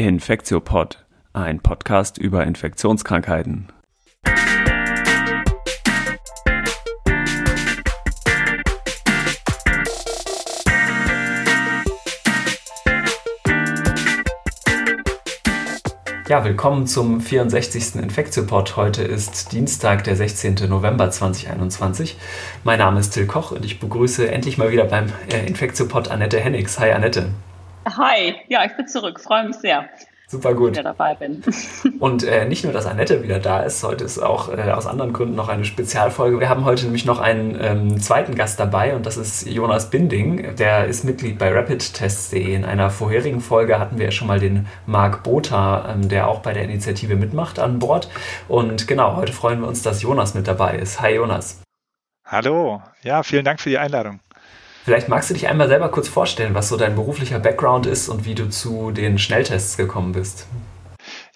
Infektiopod, ein Podcast über Infektionskrankheiten. Ja, willkommen zum 64. Infektiopod. Heute ist Dienstag, der 16. November 2021. Mein Name ist Till Koch und ich begrüße endlich mal wieder beim äh, Infektiopod Annette Hennigs. Hi Annette. Hi, ja, ich bin zurück, freue mich sehr. Super gut. Wieder dabei bin. Und äh, nicht nur, dass Annette wieder da ist, heute ist auch äh, aus anderen Gründen noch eine Spezialfolge. Wir haben heute nämlich noch einen ähm, zweiten Gast dabei und das ist Jonas Binding. Der ist Mitglied bei rapidtests.de. In einer vorherigen Folge hatten wir ja schon mal den Marc Botha, ähm, der auch bei der Initiative mitmacht, an Bord. Und genau, heute freuen wir uns, dass Jonas mit dabei ist. Hi Jonas. Hallo, ja, vielen Dank für die Einladung. Vielleicht magst du dich einmal selber kurz vorstellen, was so dein beruflicher Background ist und wie du zu den Schnelltests gekommen bist.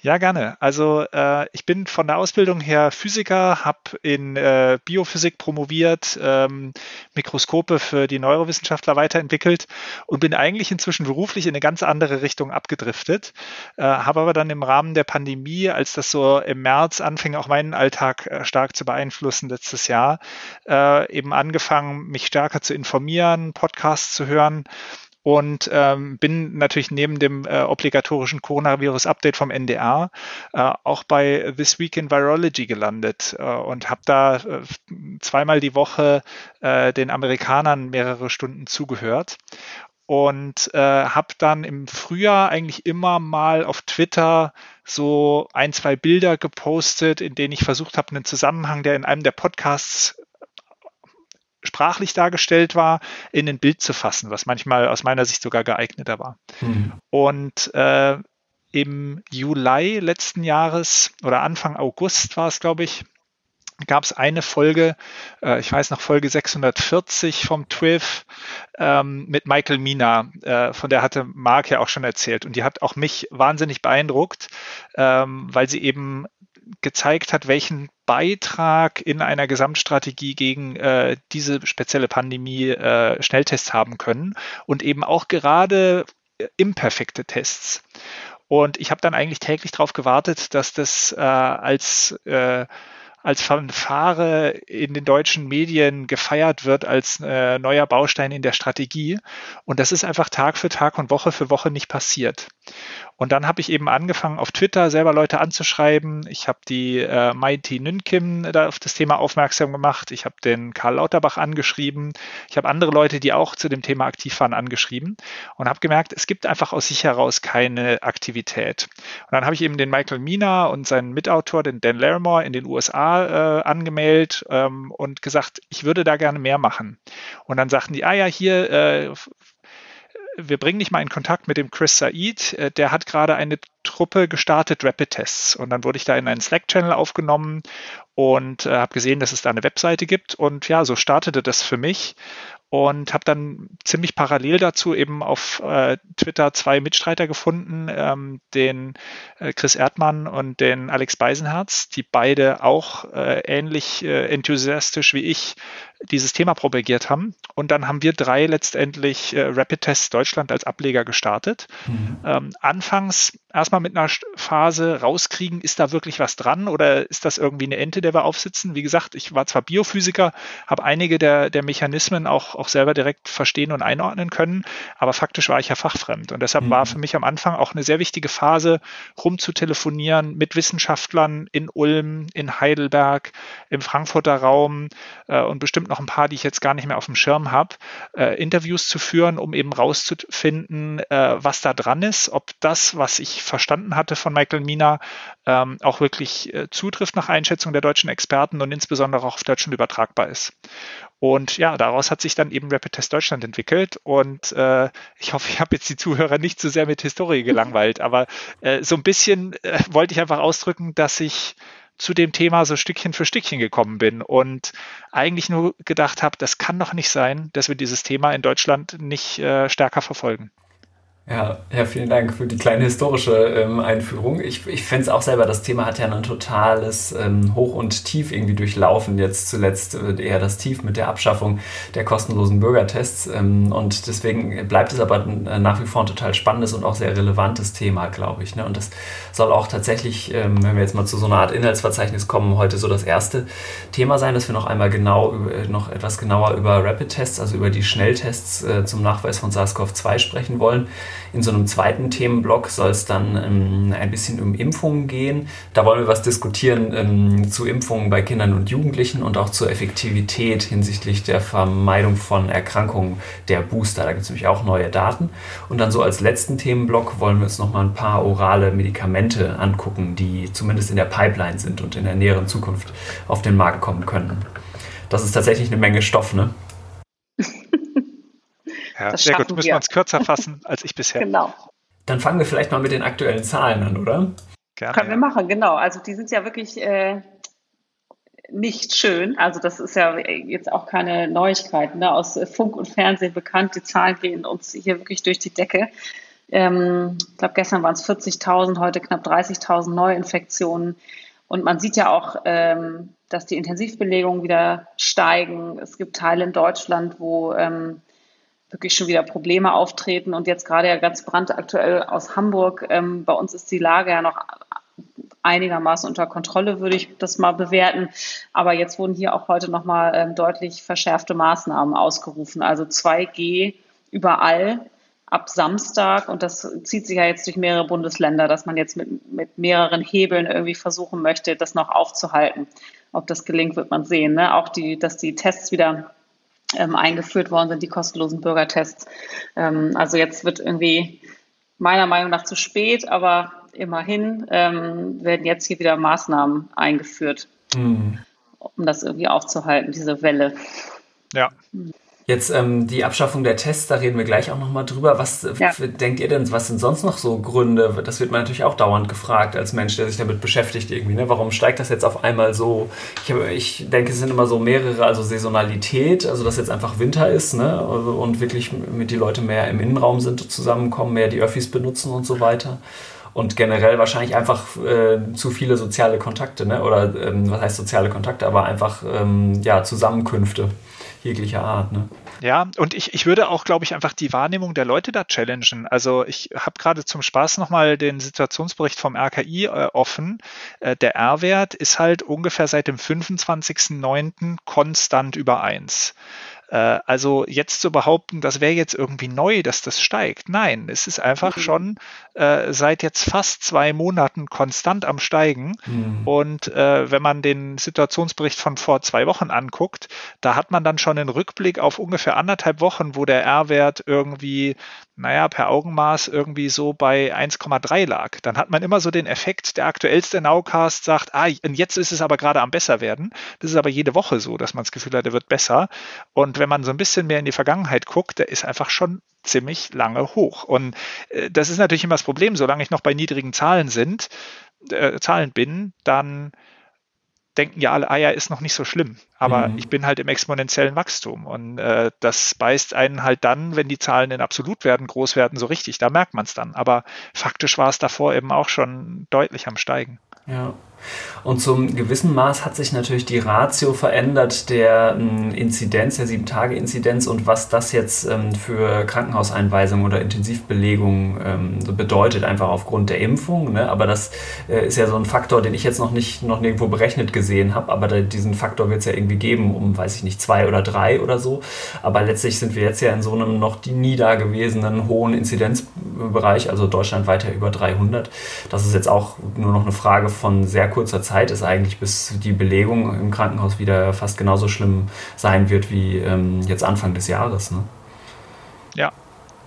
Ja, gerne. Also äh, ich bin von der Ausbildung her Physiker, habe in äh, Biophysik promoviert, ähm, Mikroskope für die Neurowissenschaftler weiterentwickelt und bin eigentlich inzwischen beruflich in eine ganz andere Richtung abgedriftet. Äh, habe aber dann im Rahmen der Pandemie, als das so im März anfing, auch meinen Alltag äh, stark zu beeinflussen letztes Jahr, äh, eben angefangen, mich stärker zu informieren, Podcasts zu hören und ähm, bin natürlich neben dem äh, obligatorischen Coronavirus-Update vom NDR äh, auch bei This Week in Virology gelandet äh, und habe da äh, zweimal die Woche äh, den Amerikanern mehrere Stunden zugehört. Und äh, habe dann im Frühjahr eigentlich immer mal auf Twitter so ein, zwei Bilder gepostet, in denen ich versucht habe, einen Zusammenhang, der in einem der Podcasts sprachlich dargestellt war, in ein Bild zu fassen, was manchmal aus meiner Sicht sogar geeigneter war. Mhm. Und äh, im Juli letzten Jahres oder Anfang August war es, glaube ich, gab es eine Folge, äh, ich weiß noch Folge 640 vom TWIF ähm, mit Michael Mina, äh, von der hatte Mark ja auch schon erzählt und die hat auch mich wahnsinnig beeindruckt, ähm, weil sie eben gezeigt hat, welchen Beitrag in einer Gesamtstrategie gegen äh, diese spezielle Pandemie äh, Schnelltests haben können und eben auch gerade äh, imperfekte Tests. Und ich habe dann eigentlich täglich darauf gewartet, dass das äh, als äh, als Fanfare in den deutschen Medien gefeiert wird als äh, neuer Baustein in der Strategie. Und das ist einfach Tag für Tag und Woche für Woche nicht passiert. Und dann habe ich eben angefangen, auf Twitter selber Leute anzuschreiben. Ich habe die äh, Mighty Nünkim da auf das Thema aufmerksam gemacht. Ich habe den Karl Lauterbach angeschrieben. Ich habe andere Leute, die auch zu dem Thema aktiv waren, angeschrieben und habe gemerkt, es gibt einfach aus sich heraus keine Aktivität. Und dann habe ich eben den Michael Mina und seinen Mitautor, den Dan Larimore, in den USA äh, angemeldet ähm, und gesagt, ich würde da gerne mehr machen. Und dann sagten die, ah ja, hier äh, wir bringen dich mal in Kontakt mit dem Chris Said. Äh, der hat gerade eine Truppe gestartet, Rapid Tests. Und dann wurde ich da in einen Slack-Channel aufgenommen und äh, habe gesehen, dass es da eine Webseite gibt. Und ja, so startete das für mich und habe dann ziemlich parallel dazu eben auf äh, Twitter zwei Mitstreiter gefunden, ähm, den äh, Chris Erdmann und den Alex Beisenherz, die beide auch äh, ähnlich äh, enthusiastisch wie ich dieses Thema propagiert haben. Und dann haben wir drei letztendlich äh, Rapid Tests Deutschland als Ableger gestartet. Mhm. Ähm, anfangs erstmal mit einer Phase rauskriegen, ist da wirklich was dran oder ist das irgendwie eine Ente, der wir aufsitzen? Wie gesagt, ich war zwar Biophysiker, habe einige der, der Mechanismen auch, auch selber direkt verstehen und einordnen können, aber faktisch war ich ja fachfremd. Und deshalb mhm. war für mich am Anfang auch eine sehr wichtige Phase, rumzutelefonieren mit Wissenschaftlern in Ulm, in Heidelberg, im Frankfurter Raum äh, und bestimmt noch ein paar, die ich jetzt gar nicht mehr auf dem Schirm habe, äh, Interviews zu führen, um eben rauszufinden, äh, was da dran ist, ob das, was ich verstanden hatte von Michael Mina, ähm, auch wirklich äh, zutrifft nach Einschätzung der deutschen Experten und insbesondere auch auf Deutschland übertragbar ist. Und ja, daraus hat sich dann eben Rapid Test Deutschland entwickelt. Und äh, ich hoffe, ich habe jetzt die Zuhörer nicht zu sehr mit Historie gelangweilt, aber äh, so ein bisschen äh, wollte ich einfach ausdrücken, dass ich zu dem Thema so Stückchen für Stückchen gekommen bin und eigentlich nur gedacht habe, das kann doch nicht sein, dass wir dieses Thema in Deutschland nicht äh, stärker verfolgen. Ja, ja, vielen Dank für die kleine historische ähm, Einführung. Ich, ich fände es auch selber, das Thema hat ja ein totales ähm, Hoch und Tief irgendwie durchlaufen. Jetzt zuletzt äh, eher das Tief mit der Abschaffung der kostenlosen Bürgertests. Ähm, und deswegen bleibt es aber äh, nach wie vor ein total spannendes und auch sehr relevantes Thema, glaube ich. Ne? Und das soll auch tatsächlich, ähm, wenn wir jetzt mal zu so einer Art Inhaltsverzeichnis kommen, heute so das erste Thema sein, dass wir noch einmal genau, äh, noch etwas genauer über Rapid-Tests, also über die Schnelltests äh, zum Nachweis von SARS-CoV-2 sprechen wollen. In so einem zweiten Themenblock soll es dann ähm, ein bisschen um Impfungen gehen. Da wollen wir was diskutieren ähm, zu Impfungen bei Kindern und Jugendlichen und auch zur Effektivität hinsichtlich der Vermeidung von Erkrankungen der Booster. Da gibt es nämlich auch neue Daten. Und dann so als letzten Themenblock wollen wir uns noch mal ein paar orale Medikamente angucken, die zumindest in der Pipeline sind und in der näheren Zukunft auf den Markt kommen können. Das ist tatsächlich eine Menge Stoff, ne? Ja, das sehr gut. Müssen wir uns kürzer fassen als ich bisher. Genau. Dann fangen wir vielleicht mal mit den aktuellen Zahlen an, oder? Gerne, Können wir machen, genau. Also die sind ja wirklich äh, nicht schön. Also das ist ja jetzt auch keine Neuigkeit. Ne? Aus Funk und Fernsehen bekannt. Die Zahlen gehen uns hier wirklich durch die Decke. Ähm, ich glaube, gestern waren es 40.000, heute knapp 30.000 Neuinfektionen. Und man sieht ja auch, ähm, dass die Intensivbelegungen wieder steigen. Es gibt Teile in Deutschland, wo ähm, wirklich schon wieder Probleme auftreten. Und jetzt gerade ja ganz brandaktuell aus Hamburg. Ähm, bei uns ist die Lage ja noch einigermaßen unter Kontrolle, würde ich das mal bewerten. Aber jetzt wurden hier auch heute nochmal ähm, deutlich verschärfte Maßnahmen ausgerufen. Also 2G überall ab Samstag. Und das zieht sich ja jetzt durch mehrere Bundesländer, dass man jetzt mit, mit mehreren Hebeln irgendwie versuchen möchte, das noch aufzuhalten. Ob das gelingt, wird man sehen. Ne? Auch die, dass die Tests wieder ähm, eingeführt worden sind, die kostenlosen Bürgertests. Ähm, also jetzt wird irgendwie meiner Meinung nach zu spät, aber immerhin ähm, werden jetzt hier wieder Maßnahmen eingeführt, mhm. um das irgendwie aufzuhalten, diese Welle. Ja. Mhm. Jetzt ähm, die Abschaffung der Tests, da reden wir gleich auch nochmal drüber. Was ja. denkt ihr denn, was sind sonst noch so Gründe? Das wird man natürlich auch dauernd gefragt als Mensch, der sich damit beschäftigt irgendwie. Ne? Warum steigt das jetzt auf einmal so? Ich, hab, ich denke, es sind immer so mehrere, also Saisonalität, also dass jetzt einfach Winter ist ne? und wirklich mit die Leute mehr im Innenraum sind, zusammenkommen, mehr die Öffis benutzen und so weiter und generell wahrscheinlich einfach äh, zu viele soziale Kontakte, ne? oder ähm, was heißt soziale Kontakte, aber einfach ähm, ja, Zusammenkünfte jeglicher Art. Ne? Ja, und ich, ich würde auch, glaube ich, einfach die Wahrnehmung der Leute da challengen. Also ich habe gerade zum Spaß nochmal den Situationsbericht vom RKI äh, offen. Äh, der R-Wert ist halt ungefähr seit dem 25.09. konstant über 1. Äh, also jetzt zu behaupten, das wäre jetzt irgendwie neu, dass das steigt. Nein, es ist einfach mhm. schon äh, seit jetzt fast zwei Monaten konstant am Steigen. Mhm. Und äh, wenn man den Situationsbericht von vor zwei Wochen anguckt, da hat man dann schon einen Rückblick auf ungefähr anderthalb Wochen, wo der R-Wert irgendwie naja, per Augenmaß irgendwie so bei 1,3 lag. Dann hat man immer so den Effekt, der aktuellste Nowcast sagt, ah, und jetzt ist es aber gerade am besser werden. Das ist aber jede Woche so, dass man das Gefühl hat, er wird besser. Und wenn man so ein bisschen mehr in die Vergangenheit guckt, der ist einfach schon ziemlich lange hoch. Und äh, das ist natürlich immer das Problem, solange ich noch bei niedrigen Zahlen sind, äh, Zahlen bin, dann denken ja alle, ah ja, ist noch nicht so schlimm. Aber mhm. ich bin halt im exponentiellen Wachstum. Und äh, das beißt einen halt dann, wenn die Zahlen in absolut werden, groß werden, so richtig. Da merkt man es dann. Aber faktisch war es davor eben auch schon deutlich am Steigen. Ja. Und zum gewissen Maß hat sich natürlich die Ratio verändert der ähm, Inzidenz, der 7-Tage-Inzidenz und was das jetzt ähm, für Krankenhauseinweisungen oder Intensivbelegungen ähm, bedeutet, einfach aufgrund der Impfung. Ne? Aber das äh, ist ja so ein Faktor, den ich jetzt noch nicht noch nirgendwo berechnet gesehen habe. Aber diesen Faktor wird es ja irgendwie geben, um, weiß ich nicht, zwei oder drei oder so. Aber letztlich sind wir jetzt ja in so einem noch nie dagewesenen hohen Inzidenzbereich, also Deutschland weiter über 300. Das ist jetzt auch nur noch eine Frage von sehr kurzer Zeit ist eigentlich, bis die Belegung im Krankenhaus wieder fast genauso schlimm sein wird wie ähm, jetzt Anfang des Jahres. Ne? Ja.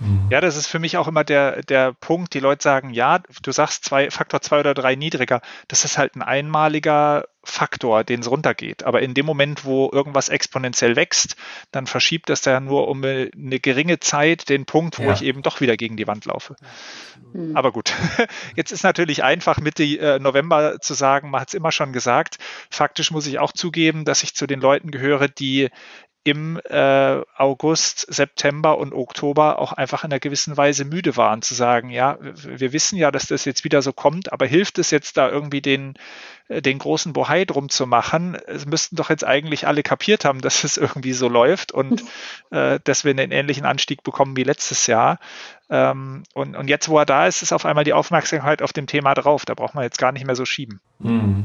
Mhm. Ja, das ist für mich auch immer der, der Punkt. Die Leute sagen, ja, du sagst zwei, Faktor zwei oder drei niedriger. Das ist halt ein einmaliger Faktor, den es runtergeht. Aber in dem Moment, wo irgendwas exponentiell wächst, dann verschiebt das ja nur um eine geringe Zeit den Punkt, wo ja. ich eben doch wieder gegen die Wand laufe. Mhm. Aber gut, jetzt ist natürlich einfach Mitte äh, November zu sagen, man hat es immer schon gesagt. Faktisch muss ich auch zugeben, dass ich zu den Leuten gehöre, die im äh, August, September und Oktober auch einfach in einer gewissen Weise müde waren, zu sagen, ja, wir wissen ja, dass das jetzt wieder so kommt, aber hilft es jetzt da irgendwie den, äh, den großen Bohai drum zu machen? Es müssten doch jetzt eigentlich alle kapiert haben, dass es irgendwie so läuft und äh, dass wir einen ähnlichen Anstieg bekommen wie letztes Jahr. Ähm, und, und jetzt, wo er da ist, ist auf einmal die Aufmerksamkeit auf dem Thema drauf. Da braucht man jetzt gar nicht mehr so schieben. Mhm.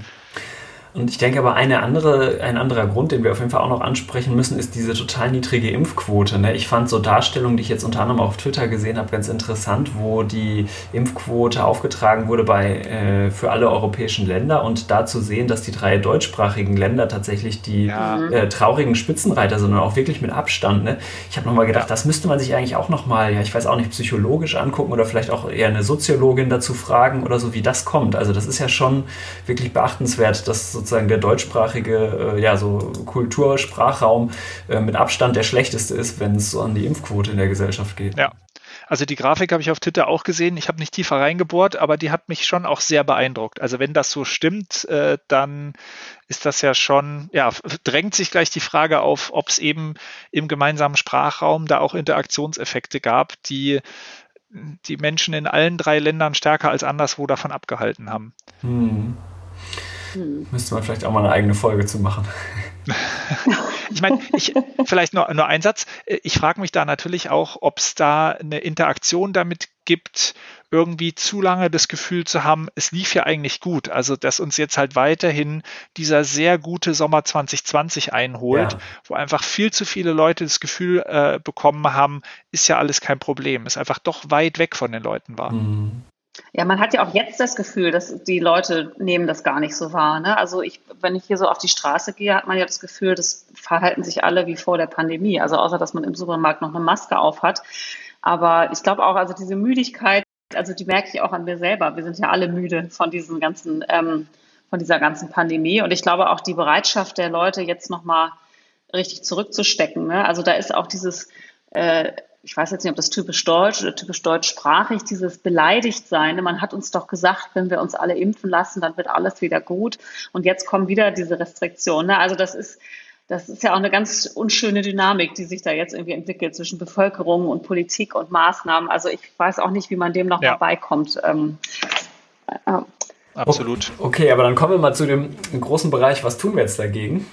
Und ich denke aber, eine andere, ein anderer Grund, den wir auf jeden Fall auch noch ansprechen müssen, ist diese total niedrige Impfquote. Ne? Ich fand so Darstellungen, die ich jetzt unter anderem auf Twitter gesehen habe, ganz interessant, wo die Impfquote aufgetragen wurde bei, äh, für alle europäischen Länder und da zu sehen, dass die drei deutschsprachigen Länder tatsächlich die ja. äh, traurigen Spitzenreiter sind und auch wirklich mit Abstand. Ne? Ich habe nochmal gedacht, das müsste man sich eigentlich auch nochmal, ja, ich weiß auch nicht, psychologisch angucken oder vielleicht auch eher eine Soziologin dazu fragen oder so, wie das kommt. Also das ist ja schon wirklich beachtenswert, dass sozusagen der deutschsprachige, äh, ja, so Kultursprachraum äh, mit Abstand der schlechteste ist, wenn es an die Impfquote in der Gesellschaft geht. Ja. Also die Grafik habe ich auf Twitter auch gesehen. Ich habe nicht tiefer reingebohrt, aber die hat mich schon auch sehr beeindruckt. Also wenn das so stimmt, äh, dann ist das ja schon, ja, drängt sich gleich die Frage auf, ob es eben im gemeinsamen Sprachraum da auch Interaktionseffekte gab, die die Menschen in allen drei Ländern stärker als anderswo davon abgehalten haben. Hm. Hm. Müsste man vielleicht auch mal eine eigene Folge zu machen. ich meine, ich, vielleicht nur, nur ein Satz. Ich frage mich da natürlich auch, ob es da eine Interaktion damit gibt, irgendwie zu lange das Gefühl zu haben, es lief ja eigentlich gut. Also, dass uns jetzt halt weiterhin dieser sehr gute Sommer 2020 einholt, ja. wo einfach viel zu viele Leute das Gefühl äh, bekommen haben, ist ja alles kein Problem, es einfach doch weit weg von den Leuten war. Mhm. Ja, man hat ja auch jetzt das Gefühl, dass die Leute nehmen das gar nicht so wahr. Ne? Also ich, wenn ich hier so auf die Straße gehe, hat man ja das Gefühl, das verhalten sich alle wie vor der Pandemie. Also außer, dass man im Supermarkt noch eine Maske auf hat. Aber ich glaube auch, also diese Müdigkeit, also die merke ich auch an mir selber. Wir sind ja alle müde von diesen ganzen, ähm, von dieser ganzen Pandemie. Und ich glaube auch die Bereitschaft der Leute jetzt nochmal richtig zurückzustecken. Ne? Also da ist auch dieses, äh, ich weiß jetzt nicht, ob das typisch deutsch oder typisch deutschsprachig, dieses Beleidigtsein. Man hat uns doch gesagt, wenn wir uns alle impfen lassen, dann wird alles wieder gut. Und jetzt kommen wieder diese Restriktionen. Ne? Also das ist, das ist ja auch eine ganz unschöne Dynamik, die sich da jetzt irgendwie entwickelt zwischen Bevölkerung und Politik und Maßnahmen. Also ich weiß auch nicht, wie man dem noch ja. beikommt. Ähm, äh, Absolut. Okay, aber dann kommen wir mal zu dem großen Bereich, was tun wir jetzt dagegen?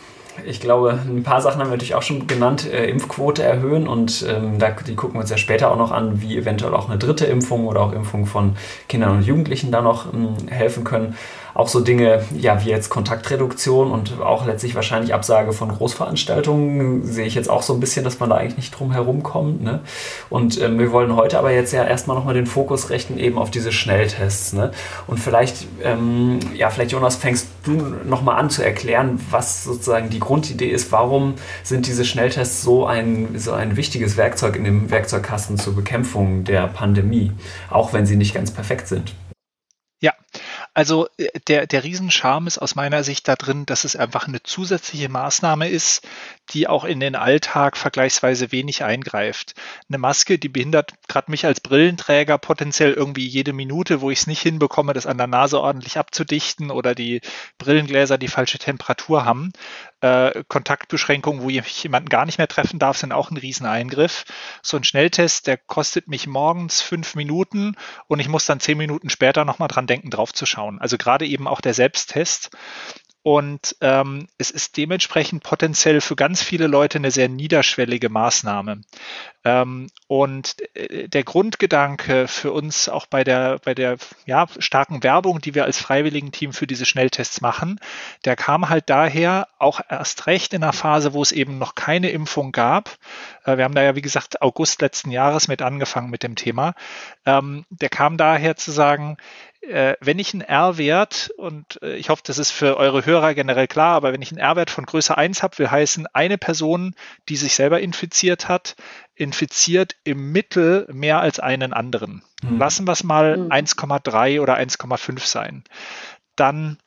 Ich glaube, ein paar Sachen haben wir natürlich auch schon genannt. Äh, Impfquote erhöhen und ähm, da, die gucken wir uns ja später auch noch an, wie eventuell auch eine dritte Impfung oder auch Impfung von Kindern und Jugendlichen da noch ähm, helfen können auch so Dinge, ja, wie jetzt Kontaktreduktion und auch letztlich wahrscheinlich Absage von Großveranstaltungen, sehe ich jetzt auch so ein bisschen, dass man da eigentlich nicht drum herum kommt. Ne? Und ähm, wir wollen heute aber jetzt ja erstmal nochmal den Fokus richten eben auf diese Schnelltests. Ne? Und vielleicht, ähm, ja, vielleicht Jonas, fängst du nochmal an zu erklären, was sozusagen die Grundidee ist, warum sind diese Schnelltests so ein, so ein wichtiges Werkzeug in dem Werkzeugkasten zur Bekämpfung der Pandemie, auch wenn sie nicht ganz perfekt sind. Also äh, der, der Riesenscharme ist aus meiner Sicht da drin, dass es einfach eine zusätzliche Maßnahme ist, die auch in den Alltag vergleichsweise wenig eingreift. Eine Maske, die behindert gerade mich als Brillenträger potenziell irgendwie jede Minute, wo ich es nicht hinbekomme, das an der Nase ordentlich abzudichten oder die Brillengläser die falsche Temperatur haben. Äh, Kontaktbeschränkungen, wo ich jemanden gar nicht mehr treffen darf, sind auch ein Rieseneingriff. So ein Schnelltest, der kostet mich morgens fünf Minuten und ich muss dann zehn Minuten später nochmal dran denken, drauf zu schauen. Also gerade eben auch der Selbsttest. Und ähm, es ist dementsprechend potenziell für ganz viele Leute eine sehr niederschwellige Maßnahme. Ähm, und äh, der Grundgedanke für uns auch bei der, bei der ja, starken Werbung, die wir als Freiwilligenteam für diese Schnelltests machen, der kam halt daher auch erst recht in einer Phase, wo es eben noch keine Impfung gab. Äh, wir haben da ja, wie gesagt, August letzten Jahres mit angefangen mit dem Thema. Ähm, der kam daher zu sagen, äh, wenn ich einen R-Wert, und äh, ich hoffe, das ist für eure Hörer generell klar, aber wenn ich einen R-Wert von Größe 1 habe, will heißen, eine Person, die sich selber infiziert hat, infiziert im Mittel mehr als einen anderen. Mhm. Lassen wir es mal mhm. 1,3 oder 1,5 sein. Dann,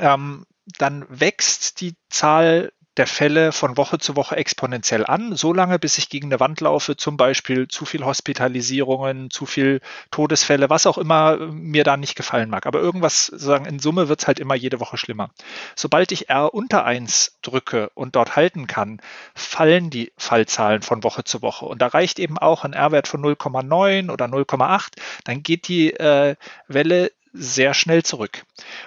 ähm, dann wächst die Zahl der Fälle von Woche zu Woche exponentiell an, solange bis ich gegen eine Wand laufe, zum Beispiel zu viel Hospitalisierungen, zu viel Todesfälle, was auch immer mir da nicht gefallen mag. Aber irgendwas, sozusagen in Summe wird es halt immer jede Woche schlimmer. Sobald ich R unter 1 drücke und dort halten kann, fallen die Fallzahlen von Woche zu Woche. Und da reicht eben auch ein R-Wert von 0,9 oder 0,8, dann geht die äh, Welle sehr schnell zurück.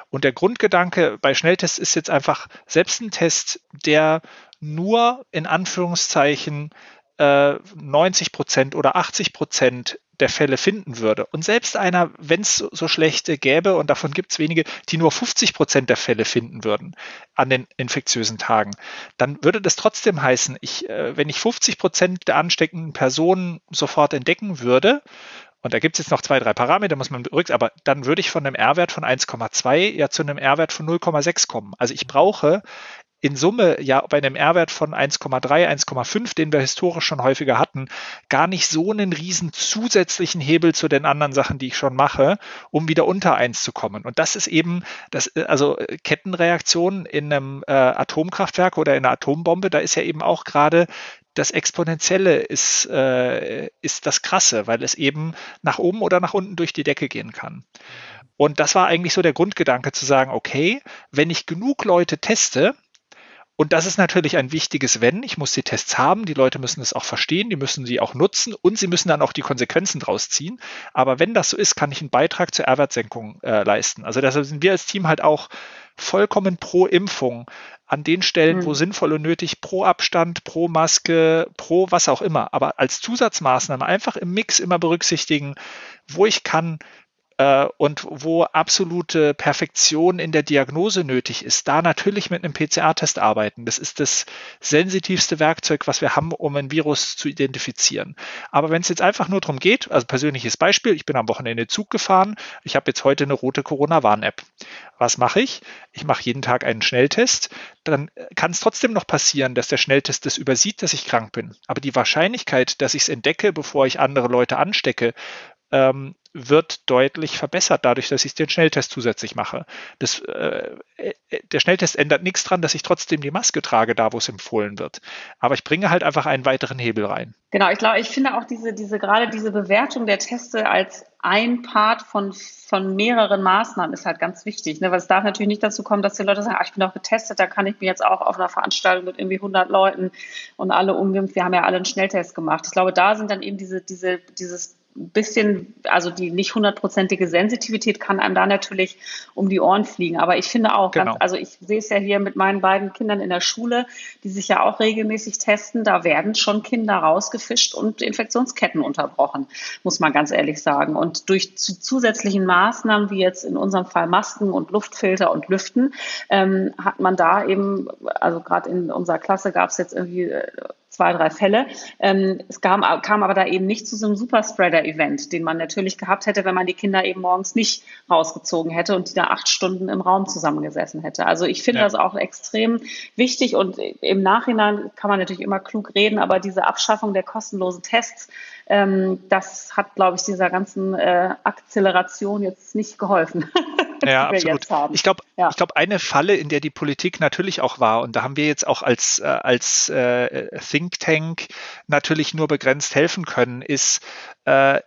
Und der Grundgedanke bei Schnelltests ist jetzt einfach, selbst ein Test, der nur in Anführungszeichen äh, 90 Prozent oder 80 Prozent der Fälle finden würde. Und selbst einer, wenn es so schlechte gäbe, und davon gibt es wenige, die nur 50 Prozent der Fälle finden würden an den infektiösen Tagen, dann würde das trotzdem heißen, ich, äh, wenn ich 50 Prozent der ansteckenden Personen sofort entdecken würde, und da gibt es jetzt noch zwei, drei Parameter, muss man berücksichtigen, aber dann würde ich von einem R-Wert von 1,2 ja zu einem R-Wert von 0,6 kommen. Also ich brauche in Summe ja bei einem R-Wert von 1,3, 1,5, den wir historisch schon häufiger hatten, gar nicht so einen riesen zusätzlichen Hebel zu den anderen Sachen, die ich schon mache, um wieder unter 1 zu kommen. Und das ist eben, das, also Kettenreaktionen in einem äh, Atomkraftwerk oder in einer Atombombe, da ist ja eben auch gerade das Exponentielle ist, äh, ist das Krasse, weil es eben nach oben oder nach unten durch die Decke gehen kann. Und das war eigentlich so der Grundgedanke zu sagen, okay, wenn ich genug Leute teste, und das ist natürlich ein wichtiges Wenn. Ich muss die Tests haben, die Leute müssen es auch verstehen, die müssen sie auch nutzen und sie müssen dann auch die Konsequenzen draus ziehen. Aber wenn das so ist, kann ich einen Beitrag zur R-Wertsenkung äh, leisten. Also deshalb sind wir als Team halt auch vollkommen pro Impfung an den Stellen, mhm. wo sinnvoll und nötig, pro Abstand, pro Maske, pro was auch immer. Aber als Zusatzmaßnahme einfach im Mix immer berücksichtigen, wo ich kann, äh, und wo absolute Perfektion in der Diagnose nötig ist, da natürlich mit einem PCR-Test arbeiten. Das ist das sensitivste Werkzeug, was wir haben, um ein Virus zu identifizieren. Aber wenn es jetzt einfach nur darum geht, also persönliches Beispiel, ich bin am Wochenende Zug gefahren, ich habe jetzt heute eine rote Corona-Warn-App. Was mache ich? Ich mache jeden Tag einen Schnelltest. Dann kann es trotzdem noch passieren, dass der Schnelltest das übersieht, dass ich krank bin. Aber die Wahrscheinlichkeit, dass ich es entdecke, bevor ich andere Leute anstecke, ähm, wird deutlich verbessert, dadurch, dass ich den Schnelltest zusätzlich mache. Das, äh, äh, der Schnelltest ändert nichts dran, dass ich trotzdem die Maske trage, da wo es empfohlen wird. Aber ich bringe halt einfach einen weiteren Hebel rein. Genau, ich glaube, ich finde auch diese, diese, gerade diese Bewertung der Teste als ein Part von, von mehreren Maßnahmen ist halt ganz wichtig, ne? weil es darf natürlich nicht dazu kommen, dass die Leute sagen, ach, ich bin doch getestet, da kann ich mir jetzt auch auf einer Veranstaltung mit irgendwie 100 Leuten und alle ungeimpft, wir haben ja alle einen Schnelltest gemacht. Ich glaube, da sind dann eben diese, diese, dieses bisschen, also die nicht hundertprozentige Sensitivität kann einem da natürlich um die Ohren fliegen. Aber ich finde auch, genau. ganz, also ich sehe es ja hier mit meinen beiden Kindern in der Schule, die sich ja auch regelmäßig testen, da werden schon Kinder rausgefischt und Infektionsketten unterbrochen, muss man ganz ehrlich sagen. Und durch zusätzlichen Maßnahmen, wie jetzt in unserem Fall Masken und Luftfilter und Lüften, ähm, hat man da eben, also gerade in unserer Klasse gab es jetzt irgendwie äh, zwei, drei Fälle. Ähm, es kam, kam aber da eben nicht zu so einem Superspreader-Event, den man natürlich gehabt hätte, wenn man die Kinder eben morgens nicht rausgezogen hätte und die da acht Stunden im Raum zusammengesessen hätte. Also ich finde ja. das auch extrem wichtig und im Nachhinein kann man natürlich immer klug reden, aber diese Abschaffung der kostenlosen Tests, ähm, das hat, glaube ich, dieser ganzen äh, Akzeleration jetzt nicht geholfen. ja, absolut. Ich glaube, ja. ich glaube, eine Falle, in der die Politik natürlich auch war, und da haben wir jetzt auch als, äh, als äh, Think Tank natürlich nur begrenzt helfen können, ist, äh,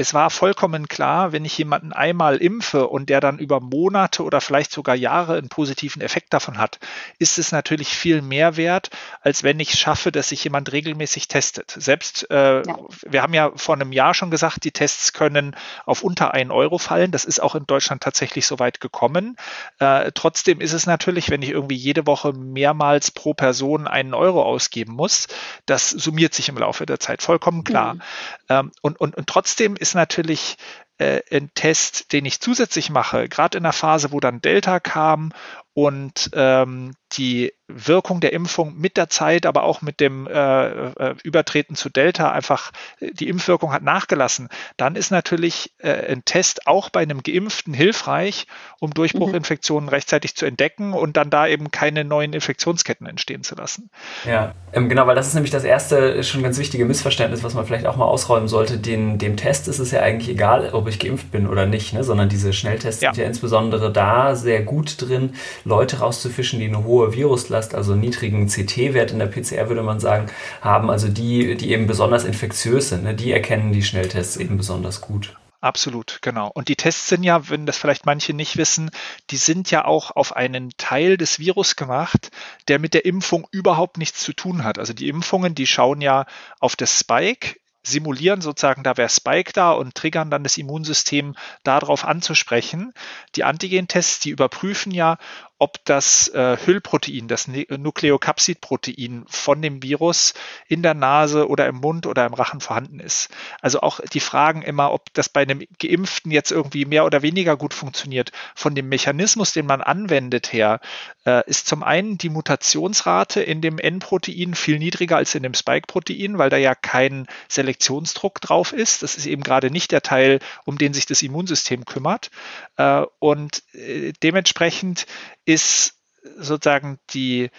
es war vollkommen klar, wenn ich jemanden einmal impfe und der dann über Monate oder vielleicht sogar Jahre einen positiven Effekt davon hat, ist es natürlich viel mehr wert, als wenn ich schaffe, dass sich jemand regelmäßig testet. Selbst, äh, ja. wir haben ja vor einem Jahr schon gesagt, die Tests können auf unter einen Euro fallen. Das ist auch in Deutschland tatsächlich so weit gekommen. Äh, trotzdem ist es natürlich, wenn ich irgendwie jede Woche mehrmals pro Person einen Euro ausgeben muss, das summiert sich im Laufe der Zeit vollkommen klar. Mhm. Ähm, und, und, und trotzdem ist ist natürlich äh, ein Test, den ich zusätzlich mache, gerade in der Phase, wo dann Delta kam und ähm, die Wirkung der Impfung mit der Zeit, aber auch mit dem äh, äh, Übertreten zu Delta einfach die Impfwirkung hat nachgelassen, dann ist natürlich äh, ein Test auch bei einem Geimpften hilfreich, um Durchbruchinfektionen mhm. rechtzeitig zu entdecken und dann da eben keine neuen Infektionsketten entstehen zu lassen. Ja, ähm, genau, weil das ist nämlich das erste schon ganz wichtige Missverständnis, was man vielleicht auch mal ausräumen sollte. Den, dem Test ist es ja eigentlich egal, ob ich geimpft bin oder nicht, ne? sondern diese Schnelltests ja. sind ja insbesondere da sehr gut drin, Leute rauszufischen, die eine hohe hohe Viruslast, also niedrigen CT-Wert in der PCR, würde man sagen, haben, also die, die eben besonders infektiös sind, ne, die erkennen die Schnelltests eben besonders gut. Absolut, genau. Und die Tests sind ja, wenn das vielleicht manche nicht wissen, die sind ja auch auf einen Teil des Virus gemacht, der mit der Impfung überhaupt nichts zu tun hat. Also die Impfungen, die schauen ja auf das Spike simulieren sozusagen, da wäre Spike da und triggern dann das Immunsystem darauf anzusprechen. Die Antigen-Tests, die überprüfen ja, ob das äh, Hüllprotein, das ne-, Nukleokapsidprotein von dem Virus in der Nase oder im Mund oder im Rachen vorhanden ist. Also auch die Fragen immer, ob das bei einem Geimpften jetzt irgendwie mehr oder weniger gut funktioniert. Von dem Mechanismus, den man anwendet her, äh, ist zum einen die Mutationsrate in dem N-Protein viel niedriger als in dem Spike-Protein, weil da ja kein Selektionsdruck drauf ist. Das ist eben gerade nicht der Teil, um den sich das Immunsystem kümmert. Äh, und äh, dementsprechend ist sozusagen die,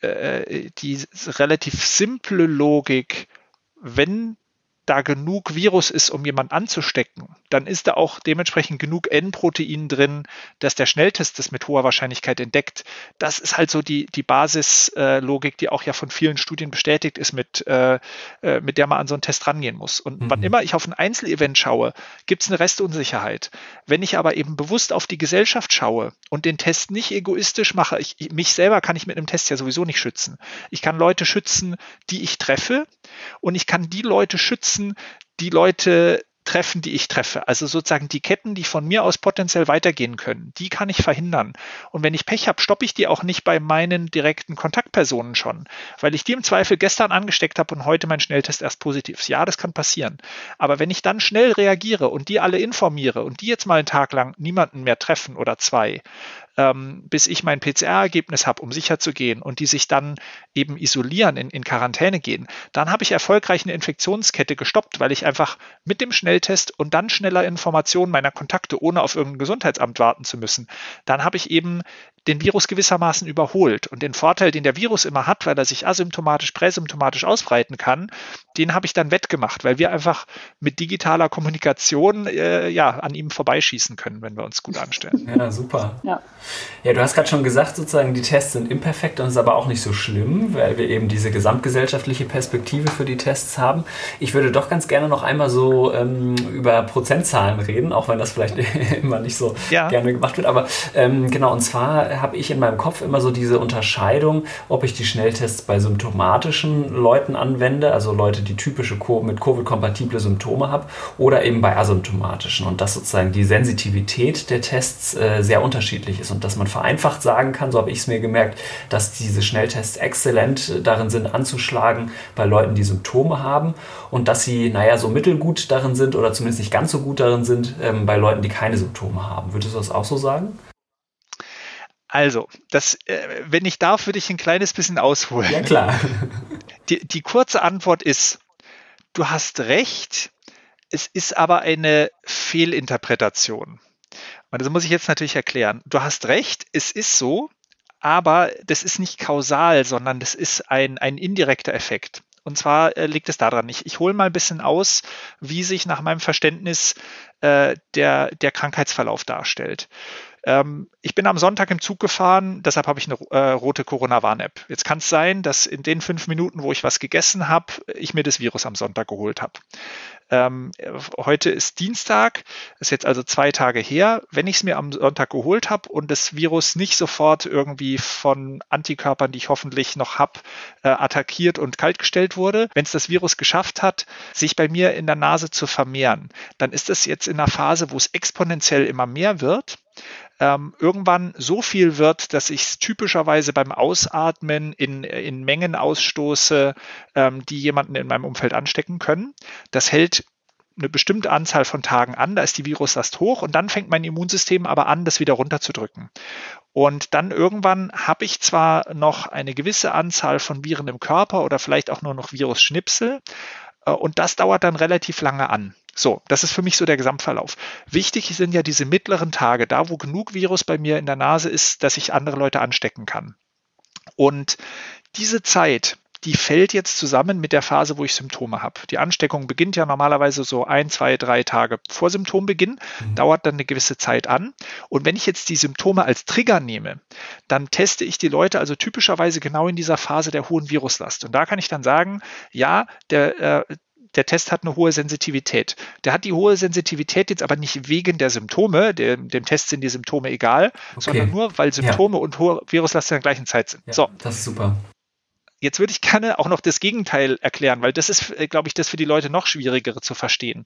äh, die relativ simple Logik, wenn da genug Virus ist, um jemanden anzustecken, dann ist da auch dementsprechend genug N-Protein drin, dass der Schnelltest das mit hoher Wahrscheinlichkeit entdeckt. Das ist halt so die, die Basislogik, die auch ja von vielen Studien bestätigt ist, mit, äh, äh, mit der man an so einen Test rangehen muss. Und mhm. wann immer ich auf ein Einzelevent schaue, gibt es eine Restunsicherheit. Wenn ich aber eben bewusst auf die Gesellschaft schaue und den Test nicht egoistisch mache, ich, mich selber kann ich mit einem Test ja sowieso nicht schützen. Ich kann Leute schützen, die ich treffe und ich kann die Leute schützen, die Leute treffen, die ich treffe. Also sozusagen die Ketten, die von mir aus potenziell weitergehen können, die kann ich verhindern. Und wenn ich Pech habe, stoppe ich die auch nicht bei meinen direkten Kontaktpersonen schon, weil ich die im Zweifel gestern angesteckt habe und heute mein Schnelltest erst positiv ist. Ja, das kann passieren. Aber wenn ich dann schnell reagiere und die alle informiere und die jetzt mal einen Tag lang niemanden mehr treffen oder zwei, ähm, bis ich mein PCR-Ergebnis habe, um sicher zu gehen und die sich dann eben isolieren, in, in Quarantäne gehen, dann habe ich erfolgreich eine Infektionskette gestoppt, weil ich einfach mit dem Schnelltest und dann schneller Informationen meiner Kontakte, ohne auf irgendein Gesundheitsamt warten zu müssen, dann habe ich eben den Virus gewissermaßen überholt. Und den Vorteil, den der Virus immer hat, weil er sich asymptomatisch, präsymptomatisch ausbreiten kann, den habe ich dann wettgemacht, weil wir einfach mit digitaler Kommunikation äh, ja, an ihm vorbeischießen können, wenn wir uns gut anstellen. Ja, super. Ja. Ja, du hast gerade schon gesagt, sozusagen, die Tests sind imperfekt und es ist aber auch nicht so schlimm, weil wir eben diese gesamtgesellschaftliche Perspektive für die Tests haben. Ich würde doch ganz gerne noch einmal so ähm, über Prozentzahlen reden, auch wenn das vielleicht immer nicht so ja. gerne gemacht wird. Aber ähm, genau, und zwar habe ich in meinem Kopf immer so diese Unterscheidung, ob ich die Schnelltests bei symptomatischen Leuten anwende, also Leute, die typische mit Covid-kompatible Symptome haben, oder eben bei asymptomatischen. Und dass sozusagen die Sensitivität der Tests äh, sehr unterschiedlich ist und dass man vereinfacht sagen kann, so habe ich es mir gemerkt, dass diese Schnelltests exzellent darin sind, anzuschlagen bei Leuten, die Symptome haben und dass sie, naja, so mittelgut darin sind oder zumindest nicht ganz so gut darin sind ähm, bei Leuten, die keine Symptome haben. Würdest du das auch so sagen? Also, das, äh, wenn ich darf, würde ich ein kleines bisschen ausholen. Ja, klar. Die, die kurze Antwort ist, du hast recht, es ist aber eine Fehlinterpretation. Und das muss ich jetzt natürlich erklären. Du hast recht, es ist so, aber das ist nicht kausal, sondern das ist ein, ein indirekter Effekt. Und zwar äh, liegt es daran, ich, ich hole mal ein bisschen aus, wie sich nach meinem Verständnis äh, der, der Krankheitsverlauf darstellt. Ähm, ich bin am Sonntag im Zug gefahren, deshalb habe ich eine äh, rote Corona-Warn-App. Jetzt kann es sein, dass in den fünf Minuten, wo ich was gegessen habe, ich mir das Virus am Sonntag geholt habe. Ähm, heute ist Dienstag, ist jetzt also zwei Tage her. Wenn ich es mir am Sonntag geholt habe und das Virus nicht sofort irgendwie von Antikörpern, die ich hoffentlich noch habe, äh, attackiert und kaltgestellt wurde, wenn es das Virus geschafft hat, sich bei mir in der Nase zu vermehren, dann ist es jetzt in einer Phase, wo es exponentiell immer mehr wird ähm, irgendwann so viel wird, dass ich es typischerweise beim Ausatmen in, in Mengen ausstoße, ähm, die jemanden in meinem Umfeld anstecken können. Das hält eine bestimmte Anzahl von Tagen an, da ist die Viruslast hoch und dann fängt mein Immunsystem aber an, das wieder runterzudrücken. Und dann irgendwann habe ich zwar noch eine gewisse Anzahl von Viren im Körper oder vielleicht auch nur noch Virusschnipsel äh, und das dauert dann relativ lange an. So, das ist für mich so der Gesamtverlauf. Wichtig sind ja diese mittleren Tage, da wo genug Virus bei mir in der Nase ist, dass ich andere Leute anstecken kann. Und diese Zeit die fällt jetzt zusammen mit der Phase, wo ich Symptome habe. Die Ansteckung beginnt ja normalerweise so ein, zwei, drei Tage vor Symptombeginn, mhm. dauert dann eine gewisse Zeit an. Und wenn ich jetzt die Symptome als Trigger nehme, dann teste ich die Leute also typischerweise genau in dieser Phase der hohen Viruslast. Und da kann ich dann sagen, ja, der, äh, der Test hat eine hohe Sensitivität. Der hat die hohe Sensitivität jetzt aber nicht wegen der Symptome, dem, dem Test sind die Symptome egal, okay. sondern nur, weil Symptome ja. und hohe Viruslast in der gleichen Zeit sind. Ja, so. Das ist super. Jetzt würde ich gerne auch noch das Gegenteil erklären, weil das ist, äh, glaube ich, das für die Leute noch schwierigere zu verstehen.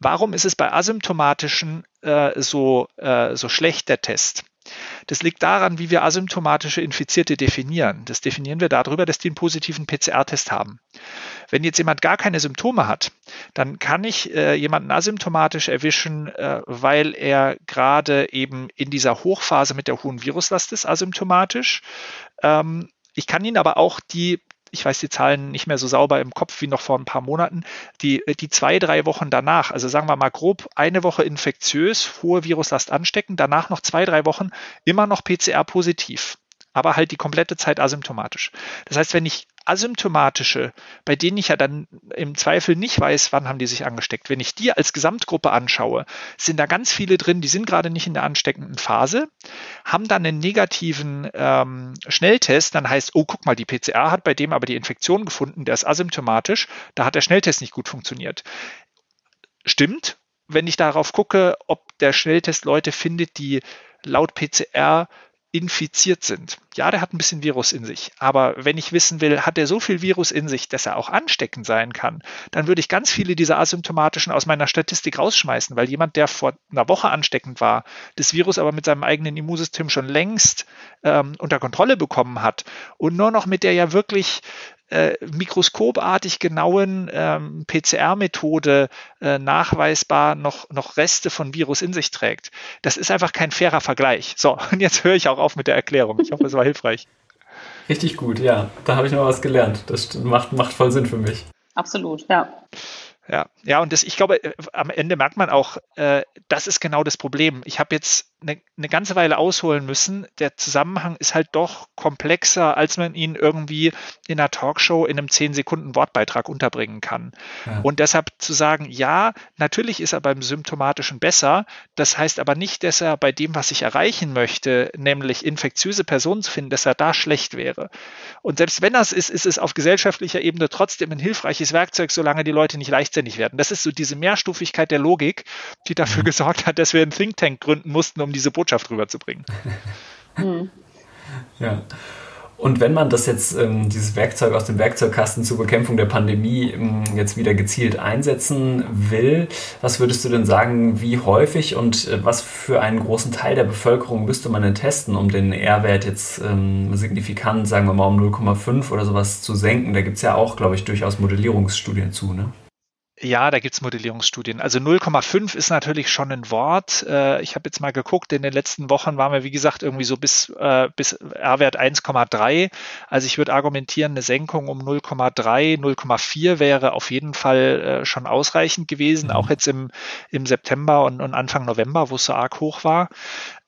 Warum ist es bei asymptomatischen äh, so, äh, so schlecht, der Test? Das liegt daran, wie wir asymptomatische Infizierte definieren. Das definieren wir darüber, dass die einen positiven PCR-Test haben. Wenn jetzt jemand gar keine Symptome hat, dann kann ich äh, jemanden asymptomatisch erwischen, äh, weil er gerade eben in dieser Hochphase mit der hohen Viruslast ist, asymptomatisch. Ähm, ich kann Ihnen aber auch die ich weiß die Zahlen nicht mehr so sauber im Kopf wie noch vor ein paar Monaten, die, die zwei, drei Wochen danach, also sagen wir mal grob eine Woche infektiös, hohe Viruslast anstecken, danach noch zwei, drei Wochen immer noch PCR positiv aber halt die komplette Zeit asymptomatisch. Das heißt, wenn ich asymptomatische, bei denen ich ja dann im Zweifel nicht weiß, wann haben die sich angesteckt, wenn ich die als Gesamtgruppe anschaue, sind da ganz viele drin, die sind gerade nicht in der ansteckenden Phase, haben dann einen negativen ähm, Schnelltest, dann heißt, oh, guck mal, die PCR hat bei dem aber die Infektion gefunden, der ist asymptomatisch, da hat der Schnelltest nicht gut funktioniert. Stimmt, wenn ich darauf gucke, ob der Schnelltest Leute findet, die laut PCR infiziert sind. Ja, der hat ein bisschen Virus in sich, aber wenn ich wissen will, hat er so viel Virus in sich, dass er auch ansteckend sein kann, dann würde ich ganz viele dieser asymptomatischen aus meiner Statistik rausschmeißen, weil jemand, der vor einer Woche ansteckend war, das Virus aber mit seinem eigenen Immunsystem schon längst ähm, unter Kontrolle bekommen hat und nur noch mit der ja wirklich äh, mikroskopartig genauen ähm, PCR-Methode äh, nachweisbar noch, noch Reste von Virus in sich trägt. Das ist einfach kein fairer Vergleich. So, und jetzt höre ich auch auf mit der Erklärung. Ich hoffe, es war hilfreich. Richtig gut, ja. Da habe ich noch was gelernt. Das macht, macht voll Sinn für mich. Absolut, ja. Ja, ja, und das, ich glaube, äh, am Ende merkt man auch, äh, das ist genau das Problem. Ich habe jetzt eine, eine ganze Weile ausholen müssen. Der Zusammenhang ist halt doch komplexer, als man ihn irgendwie in einer Talkshow in einem 10 Sekunden Wortbeitrag unterbringen kann. Ja. Und deshalb zu sagen, ja, natürlich ist er beim Symptomatischen besser. Das heißt aber nicht, dass er bei dem, was ich erreichen möchte, nämlich infektiöse Personen zu finden, dass er da schlecht wäre. Und selbst wenn das ist, ist es auf gesellschaftlicher Ebene trotzdem ein hilfreiches Werkzeug, solange die Leute nicht leichtsinnig werden. Das ist so diese Mehrstufigkeit der Logik, die dafür mhm. gesorgt hat, dass wir einen Think Tank gründen mussten, um diese Botschaft rüberzubringen. Hm. Ja. Und wenn man das jetzt, ähm, dieses Werkzeug aus dem Werkzeugkasten zur Bekämpfung der Pandemie ähm, jetzt wieder gezielt einsetzen will, was würdest du denn sagen, wie häufig und äh, was für einen großen Teil der Bevölkerung müsste man denn testen, um den R-Wert jetzt ähm, signifikant, sagen wir mal um 0,5 oder sowas zu senken? Da gibt es ja auch, glaube ich, durchaus Modellierungsstudien zu, ne? Ja, da gibt es Modellierungsstudien. Also 0,5 ist natürlich schon ein Wort. Äh, ich habe jetzt mal geguckt, in den letzten Wochen waren wir, wie gesagt, irgendwie so bis, äh, bis R-Wert 1,3. Also ich würde argumentieren, eine Senkung um 0,3, 0,4 wäre auf jeden Fall äh, schon ausreichend gewesen, mhm. auch jetzt im, im September und, und Anfang November, wo es so arg hoch war.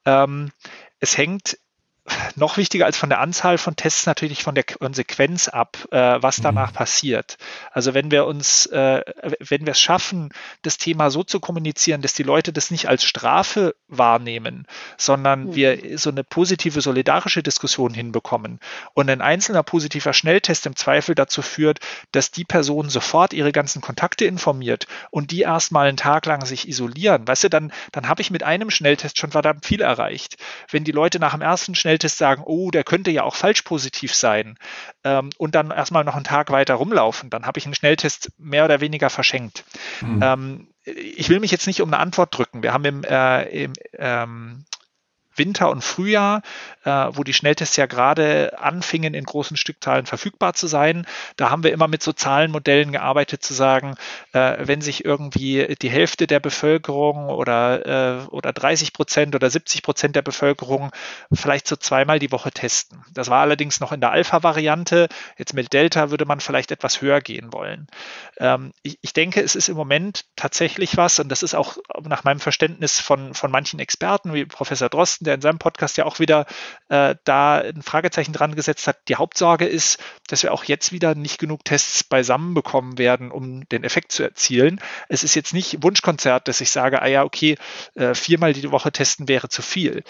Ähm, es hängt noch wichtiger als von der Anzahl von Tests natürlich von der Konsequenz ab, äh, was danach mhm. passiert. Also wenn wir uns, äh, wenn wir es schaffen, das Thema so zu kommunizieren, dass die Leute das nicht als Strafe wahrnehmen, sondern mhm. wir so eine positive solidarische Diskussion hinbekommen und ein einzelner positiver Schnelltest im Zweifel dazu führt, dass die Person sofort ihre ganzen Kontakte informiert und die erstmal einen Tag lang sich isolieren, weißt du, dann, dann habe ich mit einem Schnelltest schon verdammt viel erreicht. Wenn die Leute nach dem ersten Schnelltest Schnelltest sagen, oh, der könnte ja auch falsch positiv sein ähm, und dann erstmal noch einen Tag weiter rumlaufen, dann habe ich einen Schnelltest mehr oder weniger verschenkt. Mhm. Ähm, ich will mich jetzt nicht um eine Antwort drücken. Wir haben im, äh, im ähm, Winter und Frühjahr, äh, wo die Schnelltests ja gerade anfingen, in großen Stückzahlen verfügbar zu sein. Da haben wir immer mit so Zahlenmodellen gearbeitet, zu sagen, äh, wenn sich irgendwie die Hälfte der Bevölkerung oder, äh, oder 30 Prozent oder 70 Prozent der Bevölkerung vielleicht so zweimal die Woche testen. Das war allerdings noch in der Alpha-Variante. Jetzt mit Delta würde man vielleicht etwas höher gehen wollen. Ähm, ich, ich denke, es ist im Moment tatsächlich was, und das ist auch nach meinem Verständnis von, von manchen Experten, wie Professor Drosten, der in seinem Podcast ja auch wieder äh, da ein Fragezeichen dran gesetzt hat. Die Hauptsorge ist, dass wir auch jetzt wieder nicht genug Tests beisammen bekommen werden, um den Effekt zu erzielen. Es ist jetzt nicht Wunschkonzert, dass ich sage, ah ja, okay, äh, viermal die Woche testen wäre zu viel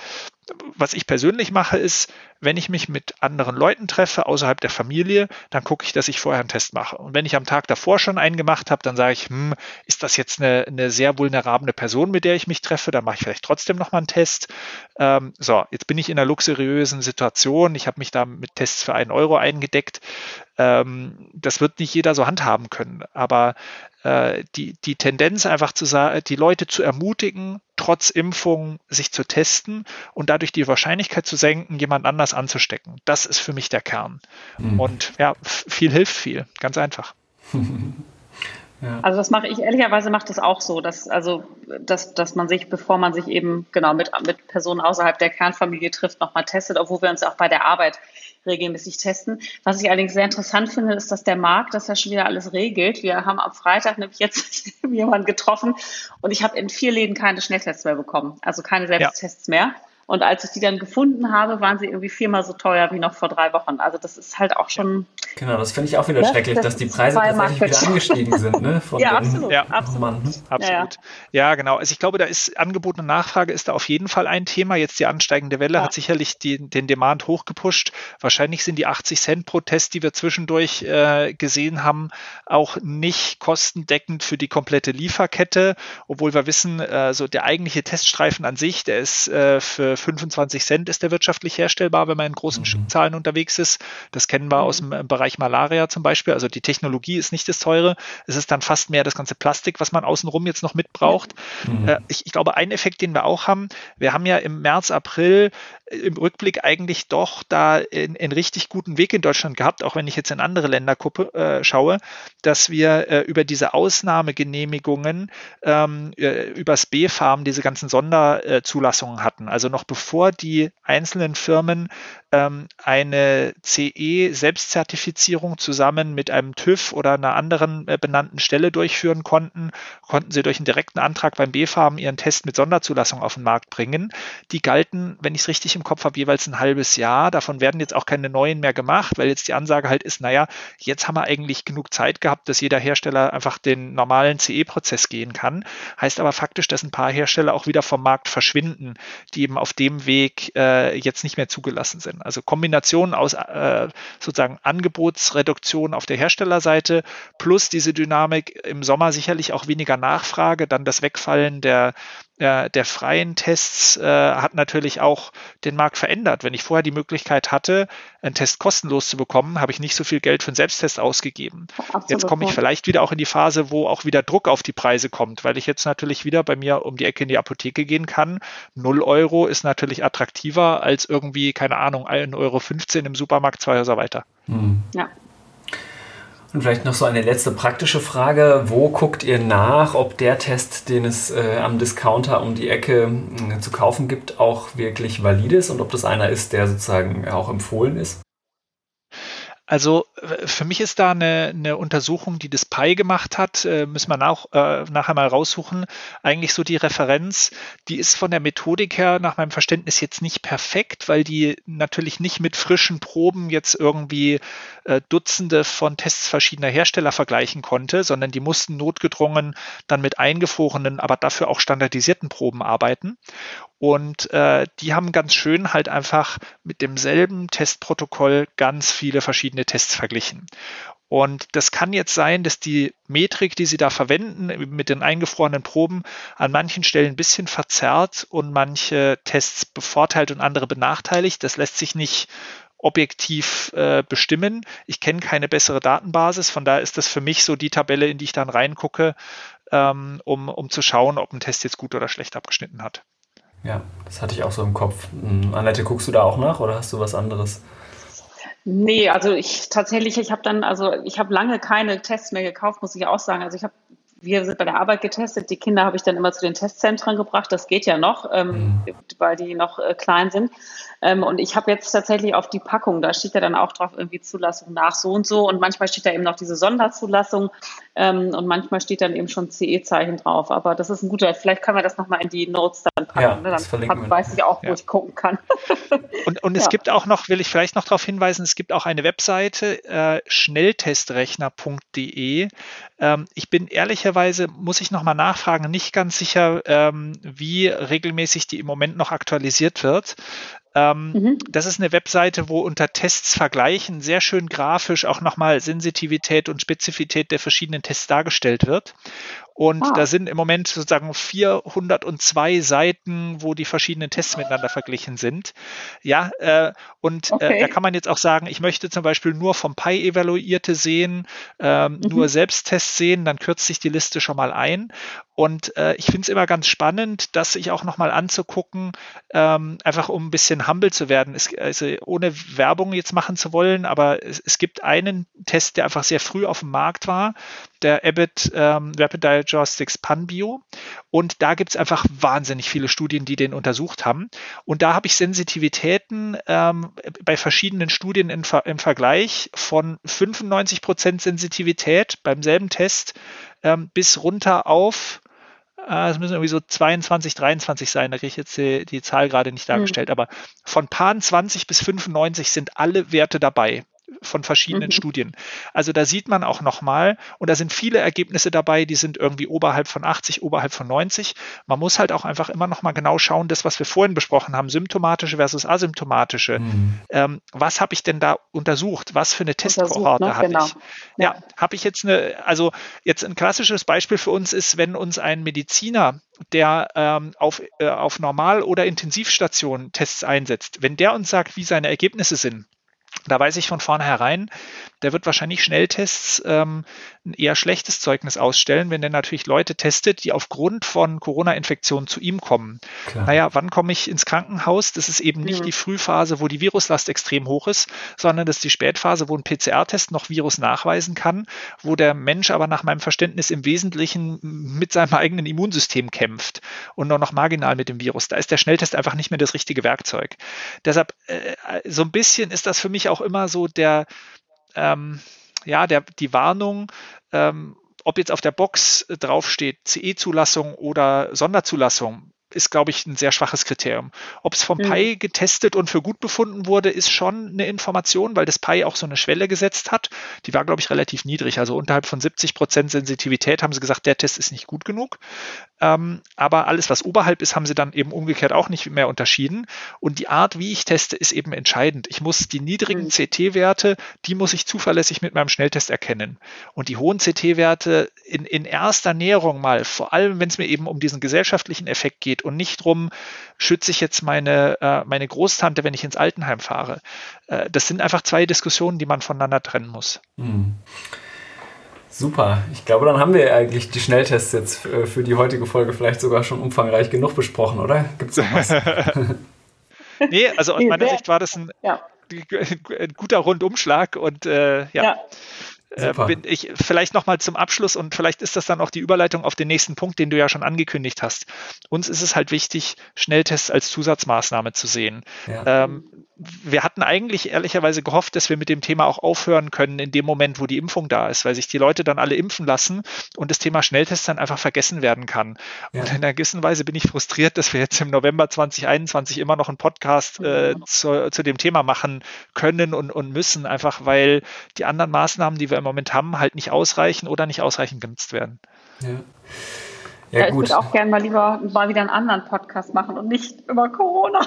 was ich persönlich mache, ist, wenn ich mich mit anderen Leuten treffe, außerhalb der Familie, dann gucke ich, dass ich vorher einen Test mache. Und wenn ich am Tag davor schon einen gemacht habe, dann sage ich, hm, ist das jetzt eine, eine sehr vulnerable Person, mit der ich mich treffe, dann mache ich vielleicht trotzdem nochmal einen Test. Ähm, so, jetzt bin ich in einer luxuriösen Situation. Ich habe mich da mit Tests für einen Euro eingedeckt. Ähm, das wird nicht jeder so handhaben können. Aber äh, die, die Tendenz einfach zu sagen, die Leute zu ermutigen, trotz Impfung sich zu testen und dadurch die Wahrscheinlichkeit zu senken, jemand anders anzustecken. Das ist für mich der Kern. Mhm. Und ja, viel hilft viel. Ganz einfach. Ja. Also das mache ich ehrlicherweise macht das auch so, dass also dass, dass man sich, bevor man sich eben genau mit, mit Personen außerhalb der Kernfamilie trifft, nochmal testet, obwohl wir uns auch bei der Arbeit regelmäßig testen. Was ich allerdings sehr interessant finde, ist, dass der Markt das ja schon wieder alles regelt. Wir haben am Freitag nämlich jetzt jemanden getroffen und ich habe in vier Läden keine Schnelltests mehr bekommen, also keine Selbsttests ja. mehr. Und als ich die dann gefunden habe, waren sie irgendwie viermal so teuer wie noch vor drei Wochen. Also das ist halt auch schon. Genau, das finde ich auch wieder das, schrecklich, das dass die Preise tatsächlich wieder angestiegen sind. Ne? Von ja, absolut. Ja, absolut. Absolut. Ja, ja. genau. Also ich glaube, da ist Angebot und Nachfrage ist da auf jeden Fall ein Thema. Jetzt die ansteigende Welle ja. hat sicherlich die, den Demand hochgepusht. Wahrscheinlich sind die 80 Cent pro Test, die wir zwischendurch äh, gesehen haben, auch nicht kostendeckend für die komplette Lieferkette, obwohl wir wissen, äh, so der eigentliche Teststreifen an sich, der ist äh, für 25 Cent ist der wirtschaftlich herstellbar, wenn man in großen mhm. Stückzahlen unterwegs ist. Das kennen wir mhm. aus dem äh, Bereich Malaria zum Beispiel. Also die Technologie ist nicht das teure. Es ist dann fast mehr das ganze Plastik, was man außenrum jetzt noch mitbraucht. Mhm. Äh, ich, ich glaube, ein Effekt, den wir auch haben, wir haben ja im März, April im Rückblick eigentlich doch da einen richtig guten Weg in Deutschland gehabt, auch wenn ich jetzt in andere Länder gucke, äh, schaue, dass wir äh, über diese Ausnahmegenehmigungen ähm, äh, übers B-Farm diese ganzen Sonderzulassungen hatten. Also noch bevor die einzelnen Firmen ähm, eine CE-Selbstzertifizierung zusammen mit einem TÜV oder einer anderen äh, benannten Stelle durchführen konnten, konnten sie durch einen direkten Antrag beim B-Farm ihren Test mit Sonderzulassung auf den Markt bringen. Die galten, wenn ich es richtig im Kopf habe, jeweils ein halbes Jahr. Davon werden jetzt auch keine neuen mehr gemacht, weil jetzt die Ansage halt ist, naja, jetzt haben wir eigentlich genug Zeit gehabt, dass jeder Hersteller einfach den normalen CE-Prozess gehen kann. Heißt aber faktisch, dass ein paar Hersteller auch wieder vom Markt verschwinden, die eben auf dem Weg äh, jetzt nicht mehr zugelassen sind. Also Kombination aus äh, sozusagen Angebotsreduktion auf der Herstellerseite plus diese Dynamik im Sommer sicherlich auch weniger Nachfrage, dann das Wegfallen der äh, der freien Tests äh, hat natürlich auch den Markt verändert. Wenn ich vorher die Möglichkeit hatte, einen Test kostenlos zu bekommen, habe ich nicht so viel Geld für einen Selbsttest ausgegeben. Absolut. Jetzt komme ich vielleicht wieder auch in die Phase, wo auch wieder Druck auf die Preise kommt, weil ich jetzt natürlich wieder bei mir um die Ecke in die Apotheke gehen kann. 0 Euro ist natürlich attraktiver als irgendwie, keine Ahnung, 1,15 Euro im Supermarkt zwei Häuser weiter. Hm. Ja. Und vielleicht noch so eine letzte praktische Frage. Wo guckt ihr nach, ob der Test, den es äh, am Discounter um die Ecke äh, zu kaufen gibt, auch wirklich valid ist und ob das einer ist, der sozusagen auch empfohlen ist? Also für mich ist da eine, eine Untersuchung, die das PI gemacht hat, äh, müssen wir nach, äh, nachher mal raussuchen. Eigentlich so die Referenz, die ist von der Methodik her nach meinem Verständnis jetzt nicht perfekt, weil die natürlich nicht mit frischen Proben jetzt irgendwie äh, Dutzende von Tests verschiedener Hersteller vergleichen konnte, sondern die mussten notgedrungen dann mit eingefrorenen, aber dafür auch standardisierten Proben arbeiten. Und äh, die haben ganz schön halt einfach mit demselben Testprotokoll ganz viele verschiedene Tests verglichen. Und das kann jetzt sein, dass die Metrik, die Sie da verwenden, mit den eingefrorenen Proben, an manchen Stellen ein bisschen verzerrt und manche Tests bevorteilt und andere benachteiligt. Das lässt sich nicht objektiv äh, bestimmen. Ich kenne keine bessere Datenbasis, von daher ist das für mich so die Tabelle, in die ich dann reingucke, ähm, um, um zu schauen, ob ein Test jetzt gut oder schlecht abgeschnitten hat. Ja, das hatte ich auch so im Kopf. Hm, Annette, guckst du da auch nach oder hast du was anderes? Nee, also ich tatsächlich, ich habe dann, also ich habe lange keine Tests mehr gekauft, muss ich auch sagen. Also ich habe wir sind bei der Arbeit getestet. Die Kinder habe ich dann immer zu den Testzentren gebracht. Das geht ja noch, ähm, mhm. weil die noch äh, klein sind. Ähm, und ich habe jetzt tatsächlich auf die Packung, da steht ja dann auch drauf irgendwie Zulassung nach so und so. Und manchmal steht da eben noch diese Sonderzulassung ähm, und manchmal steht dann eben schon CE-Zeichen drauf. Aber das ist ein guter, vielleicht können wir das nochmal in die Notes dann reinpacken. Ja, ne? Dann hab, weiß ich auch, wo ja. ich gucken kann. und, und es ja. gibt auch noch, will ich vielleicht noch darauf hinweisen, es gibt auch eine Webseite, äh, schnelltestrechner.de. Ähm, ich bin ehrlicherweise, muss ich nochmal nachfragen, nicht ganz sicher, ähm, wie regelmäßig die im Moment noch aktualisiert wird. Ähm, mhm. Das ist eine Webseite, wo unter Tests vergleichen sehr schön grafisch auch nochmal Sensitivität und Spezifität der verschiedenen Tests dargestellt wird. Und ah. da sind im Moment sozusagen 402 Seiten, wo die verschiedenen Tests miteinander verglichen sind. Ja, äh, und okay. äh, da kann man jetzt auch sagen, ich möchte zum Beispiel nur vom Pi evaluierte sehen, ähm, mhm. nur Selbsttests sehen, dann kürzt sich die Liste schon mal ein. Und äh, ich finde es immer ganz spannend, das sich auch nochmal anzugucken, ähm, einfach um ein bisschen humble zu werden. Es, also ohne Werbung jetzt machen zu wollen, aber es, es, gibt einen Test, der einfach sehr früh auf dem Markt war, der Abbott ähm, Rapid Diagnostics Panbio. Und da gibt es einfach wahnsinnig viele Studien, die den untersucht haben. Und da habe ich Sensitivitäten ähm, bei verschiedenen Studien in, im Vergleich von 95% Sensitivität beim selben Test ähm, bis runter auf es müssen irgendwie so 22, 23 sein, da kriege ich jetzt die, die Zahl gerade nicht dargestellt, mhm. aber von Pan 20 bis 95 sind alle Werte dabei von verschiedenen mhm. Studien. Also da sieht man auch nochmal, und da sind viele Ergebnisse dabei, die sind irgendwie oberhalb von 80, oberhalb von 90. Man muss halt auch einfach immer nochmal genau schauen, das, was wir vorhin besprochen haben, symptomatische versus asymptomatische. Mhm. Ähm, was habe ich denn da untersucht? Was für eine Testkohorte ne? hatte genau. ich? Ja, ja habe ich jetzt eine, also jetzt ein klassisches Beispiel für uns ist, wenn uns ein Mediziner der ähm, auf, äh, auf Normal- oder Intensivstation Tests einsetzt, wenn der uns sagt, wie seine Ergebnisse sind, da weiß ich von vornherein, der wird wahrscheinlich Schnelltests ähm, ein eher schlechtes Zeugnis ausstellen, wenn der natürlich Leute testet, die aufgrund von Corona-Infektionen zu ihm kommen. Klar. Naja, wann komme ich ins Krankenhaus? Das ist eben nicht mhm. die Frühphase, wo die Viruslast extrem hoch ist, sondern das ist die Spätphase, wo ein PCR-Test noch Virus nachweisen kann, wo der Mensch aber nach meinem Verständnis im Wesentlichen mit seinem eigenen Immunsystem kämpft und nur noch marginal mit dem Virus. Da ist der Schnelltest einfach nicht mehr das richtige Werkzeug. Deshalb, äh, so ein bisschen ist das für mich auch immer so der, ähm, ja, der, die Warnung, ähm, ob jetzt auf der Box draufsteht CE-Zulassung oder Sonderzulassung, ist, glaube ich, ein sehr schwaches Kriterium. Ob es vom mhm. Pi getestet und für gut befunden wurde, ist schon eine Information, weil das Pi auch so eine Schwelle gesetzt hat. Die war, glaube ich, relativ niedrig. Also unterhalb von 70 Prozent Sensitivität haben sie gesagt, der Test ist nicht gut genug. Ähm, aber alles, was oberhalb ist, haben sie dann eben umgekehrt auch nicht mehr unterschieden. Und die Art, wie ich teste, ist eben entscheidend. Ich muss die niedrigen mhm. CT-Werte, die muss ich zuverlässig mit meinem Schnelltest erkennen. Und die hohen CT-Werte in, in erster Näherung mal, vor allem wenn es mir eben um diesen gesellschaftlichen Effekt geht und nicht drum, schütze ich jetzt meine, äh, meine Großtante, wenn ich ins Altenheim fahre. Äh, das sind einfach zwei Diskussionen, die man voneinander trennen muss. Mhm. Super. Ich glaube, dann haben wir eigentlich die Schnelltests jetzt äh, für die heutige Folge vielleicht sogar schon umfangreich genug besprochen, oder? Gibt es noch was? nee, also aus meiner Sicht war das ein, ja. ein guter Rundumschlag und äh, ja. ja. Äh, bin ich vielleicht nochmal zum Abschluss und vielleicht ist das dann auch die Überleitung auf den nächsten Punkt, den du ja schon angekündigt hast. Uns ist es halt wichtig, Schnelltests als Zusatzmaßnahme zu sehen. Ja. Ähm, wir hatten eigentlich ehrlicherweise gehofft, dass wir mit dem Thema auch aufhören können in dem Moment, wo die Impfung da ist, weil sich die Leute dann alle impfen lassen und das Thema Schnelltests dann einfach vergessen werden kann. Ja. Und in einer gewissen Weise bin ich frustriert, dass wir jetzt im November 2021 immer noch einen Podcast äh, zu, zu, dem Thema machen können und, und müssen, einfach weil die anderen Maßnahmen, die wir im Moment haben, halt nicht ausreichen oder nicht ausreichend genutzt werden. Ja. Ja, ja, ich würde auch gerne mal lieber mal wieder einen anderen Podcast machen und nicht über Corona.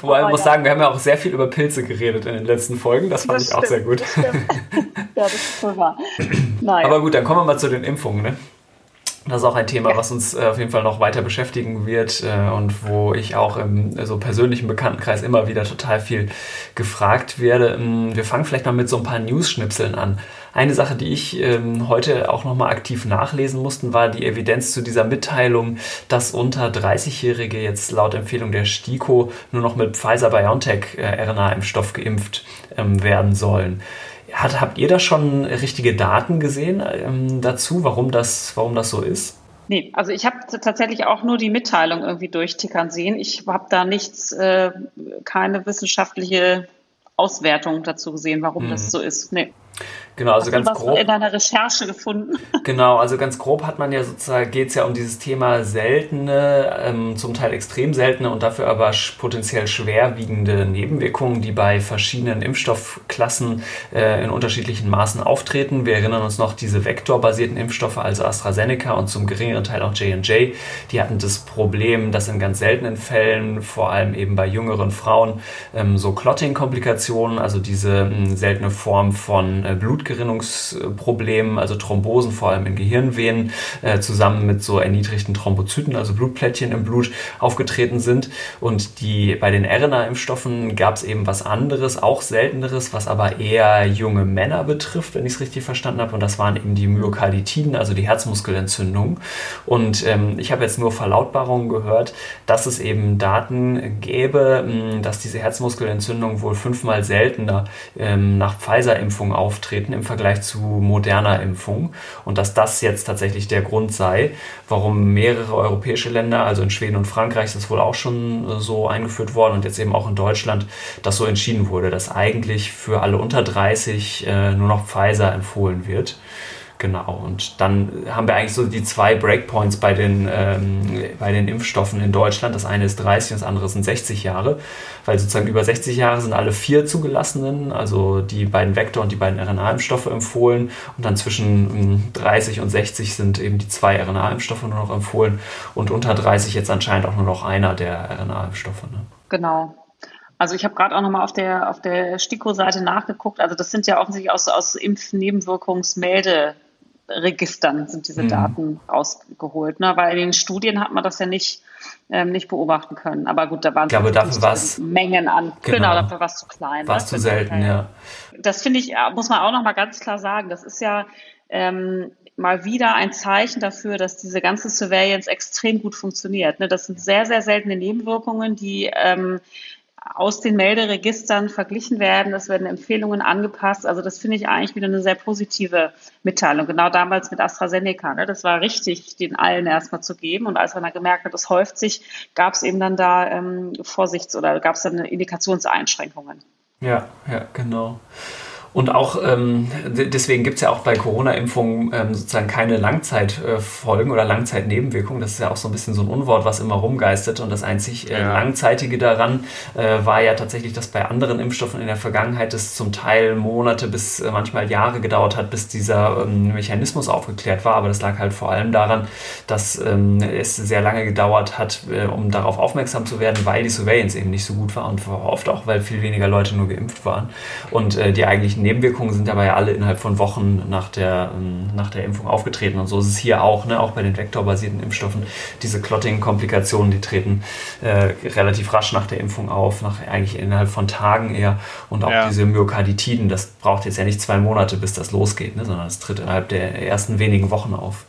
Wobei man muss sagen, wir haben ja auch sehr viel über Pilze geredet in den letzten Folgen. Das fand das ich stimmt, auch sehr gut. ja, das ist so wahr. Naja. Aber gut, dann kommen wir mal zu den Impfungen. Ne? Das ist auch ein Thema, was uns äh, auf jeden Fall noch weiter beschäftigen wird äh, und wo ich auch im so persönlichen Bekanntenkreis immer wieder total viel gefragt werde. Ähm, wir fangen vielleicht mal mit so ein paar News-Schnipseln an. Eine Sache, die ich ähm, heute auch nochmal aktiv nachlesen musste, war die Evidenz zu dieser Mitteilung, dass unter 30-Jährige jetzt laut Empfehlung der STIKO nur noch mit Pfizer-BioNTech äh, geimpft ähm, werden sollen. Hat, habt ihr da schon richtige Daten gesehen ähm, dazu, warum das, warum das so ist? Nee, also ich habe tatsächlich auch nur die Mitteilung irgendwie durchtickern sehen. Ich habe da nichts, äh, keine wissenschaftliche Auswertung dazu gesehen, warum mhm. das so ist. Nee. Genau, also Hast ganz was grob. in deiner Recherche gefunden? Genau, also ganz grob hat man ja sozusagen, geht es ja um dieses Thema seltene, ähm, zum Teil extrem seltene und dafür aber potenziell schwerwiegende Nebenwirkungen, die bei verschiedenen Impfstoffklassen äh, in unterschiedlichen Maßen auftreten. Wir erinnern uns noch, diese vektorbasierten Impfstoffe, also AstraZeneca und zum geringeren Teil auch J&J, die hatten das Problem, dass in ganz seltenen Fällen, vor allem eben bei jüngeren Frauen, ähm, so Clotting-Komplikationen, also diese ähm, seltene Form von äh, Blutgerinnungsproblemen, also Thrombosen vor allem in Gehirnvenen, äh, zusammen mit so erniedrigten Thrombozyten, also Blutplättchen im Blut, aufgetreten sind. Und die bei den RNA-Impfstoffen gab es eben was anderes, auch selteneres, was aber eher junge Männer betrifft, wenn ich es richtig verstanden habe. Und das waren eben die Myokarditiden, also die Herzmuskelentzündungen. Und ähm, ich habe jetzt nur Verlautbarungen gehört, dass es eben Daten gäbe, dass diese Herzmuskelentzündungen wohl fünfmal seltener ähm, nach Pfizer-Impfung auftreten im Vergleich zu moderner Impfung. Und dass das jetzt tatsächlich der Grund sei, warum mehrere europäische Länder, also in Schweden und Frankreich, ist das wohl auch schon äh, so eingeführt worden und jetzt eben auch in Deutschland, das so entschieden wurde, dass eigentlich für alle unter 30 äh, nur noch Pfizer empfohlen wird. Genau, und dann haben wir eigentlich so die zwei Breakpoints bei den, ähm, bei den Impfstoffen in Deutschland. Das eine ist 30 und das andere sind 60 Jahre, weil sozusagen über 60 Jahre sind alle vier zugelassenen, also die beiden Vektor- und die beiden RNA-Impfstoffe empfohlen und dann zwischen 30 ähm, und 60 sind eben die zwei RNA-Impfstoffe nur noch empfohlen und unter 30 jetzt anscheinend auch nur noch einer der RNA-Impfstoffe. Ne? Genau, also ich habe gerade auch nochmal auf der, auf der STIKO-Seite nachgeguckt. Also das sind ja offensichtlich aus, aus Impfnebenwirkungsmelde Registern sind diese mhm. Daten rausgeholt, ne? weil in den Studien hat man das ja nicht, ähm, nicht beobachten können. Aber gut, da waren ich glaube, dafür war's, Mengen an. Genau, genau dafür war es zu klein. War es zu selten, ja. Das finde ich, muss man auch nochmal ganz klar sagen. Das ist ja ähm, mal wieder ein Zeichen dafür, dass diese ganze Surveillance extrem gut funktioniert. Ne? Das sind sehr, sehr seltene Nebenwirkungen, die ähm, aus den Melderegistern verglichen werden. Es werden Empfehlungen angepasst. Also das finde ich eigentlich wieder eine sehr positive Mitteilung. Genau damals mit AstraZeneca. Ne? Das war richtig, den allen erstmal zu geben. Und als man dann gemerkt hat, es häuft sich, gab es eben dann da ähm, Vorsichts- oder gab es dann Indikationseinschränkungen. Ja, ja, genau. Und auch ähm, deswegen gibt es ja auch bei Corona-Impfungen ähm, sozusagen keine Langzeitfolgen oder Langzeitnebenwirkungen. Das ist ja auch so ein bisschen so ein Unwort, was immer rumgeistert. Und das einzig äh. Langzeitige daran äh, war ja tatsächlich, dass bei anderen Impfstoffen in der Vergangenheit es zum Teil Monate bis äh, manchmal Jahre gedauert hat, bis dieser ähm, Mechanismus aufgeklärt war. Aber das lag halt vor allem daran, dass ähm, es sehr lange gedauert hat, äh, um darauf aufmerksam zu werden, weil die Surveillance eben nicht so gut war und oft auch, weil viel weniger Leute nur geimpft waren. Und äh, die eigentlichen Nebenwirkungen sind dabei ja alle innerhalb von Wochen nach der, ähm, nach der Impfung aufgetreten. Und so ist es hier auch, ne? auch bei den vektorbasierten Impfstoffen. Diese Clotting-Komplikationen, die treten äh, relativ rasch nach der Impfung auf, nach, eigentlich innerhalb von Tagen eher. Und auch ja. diese Myokarditiden, das braucht jetzt ja nicht zwei Monate, bis das losgeht, ne? sondern es tritt innerhalb der ersten wenigen Wochen auf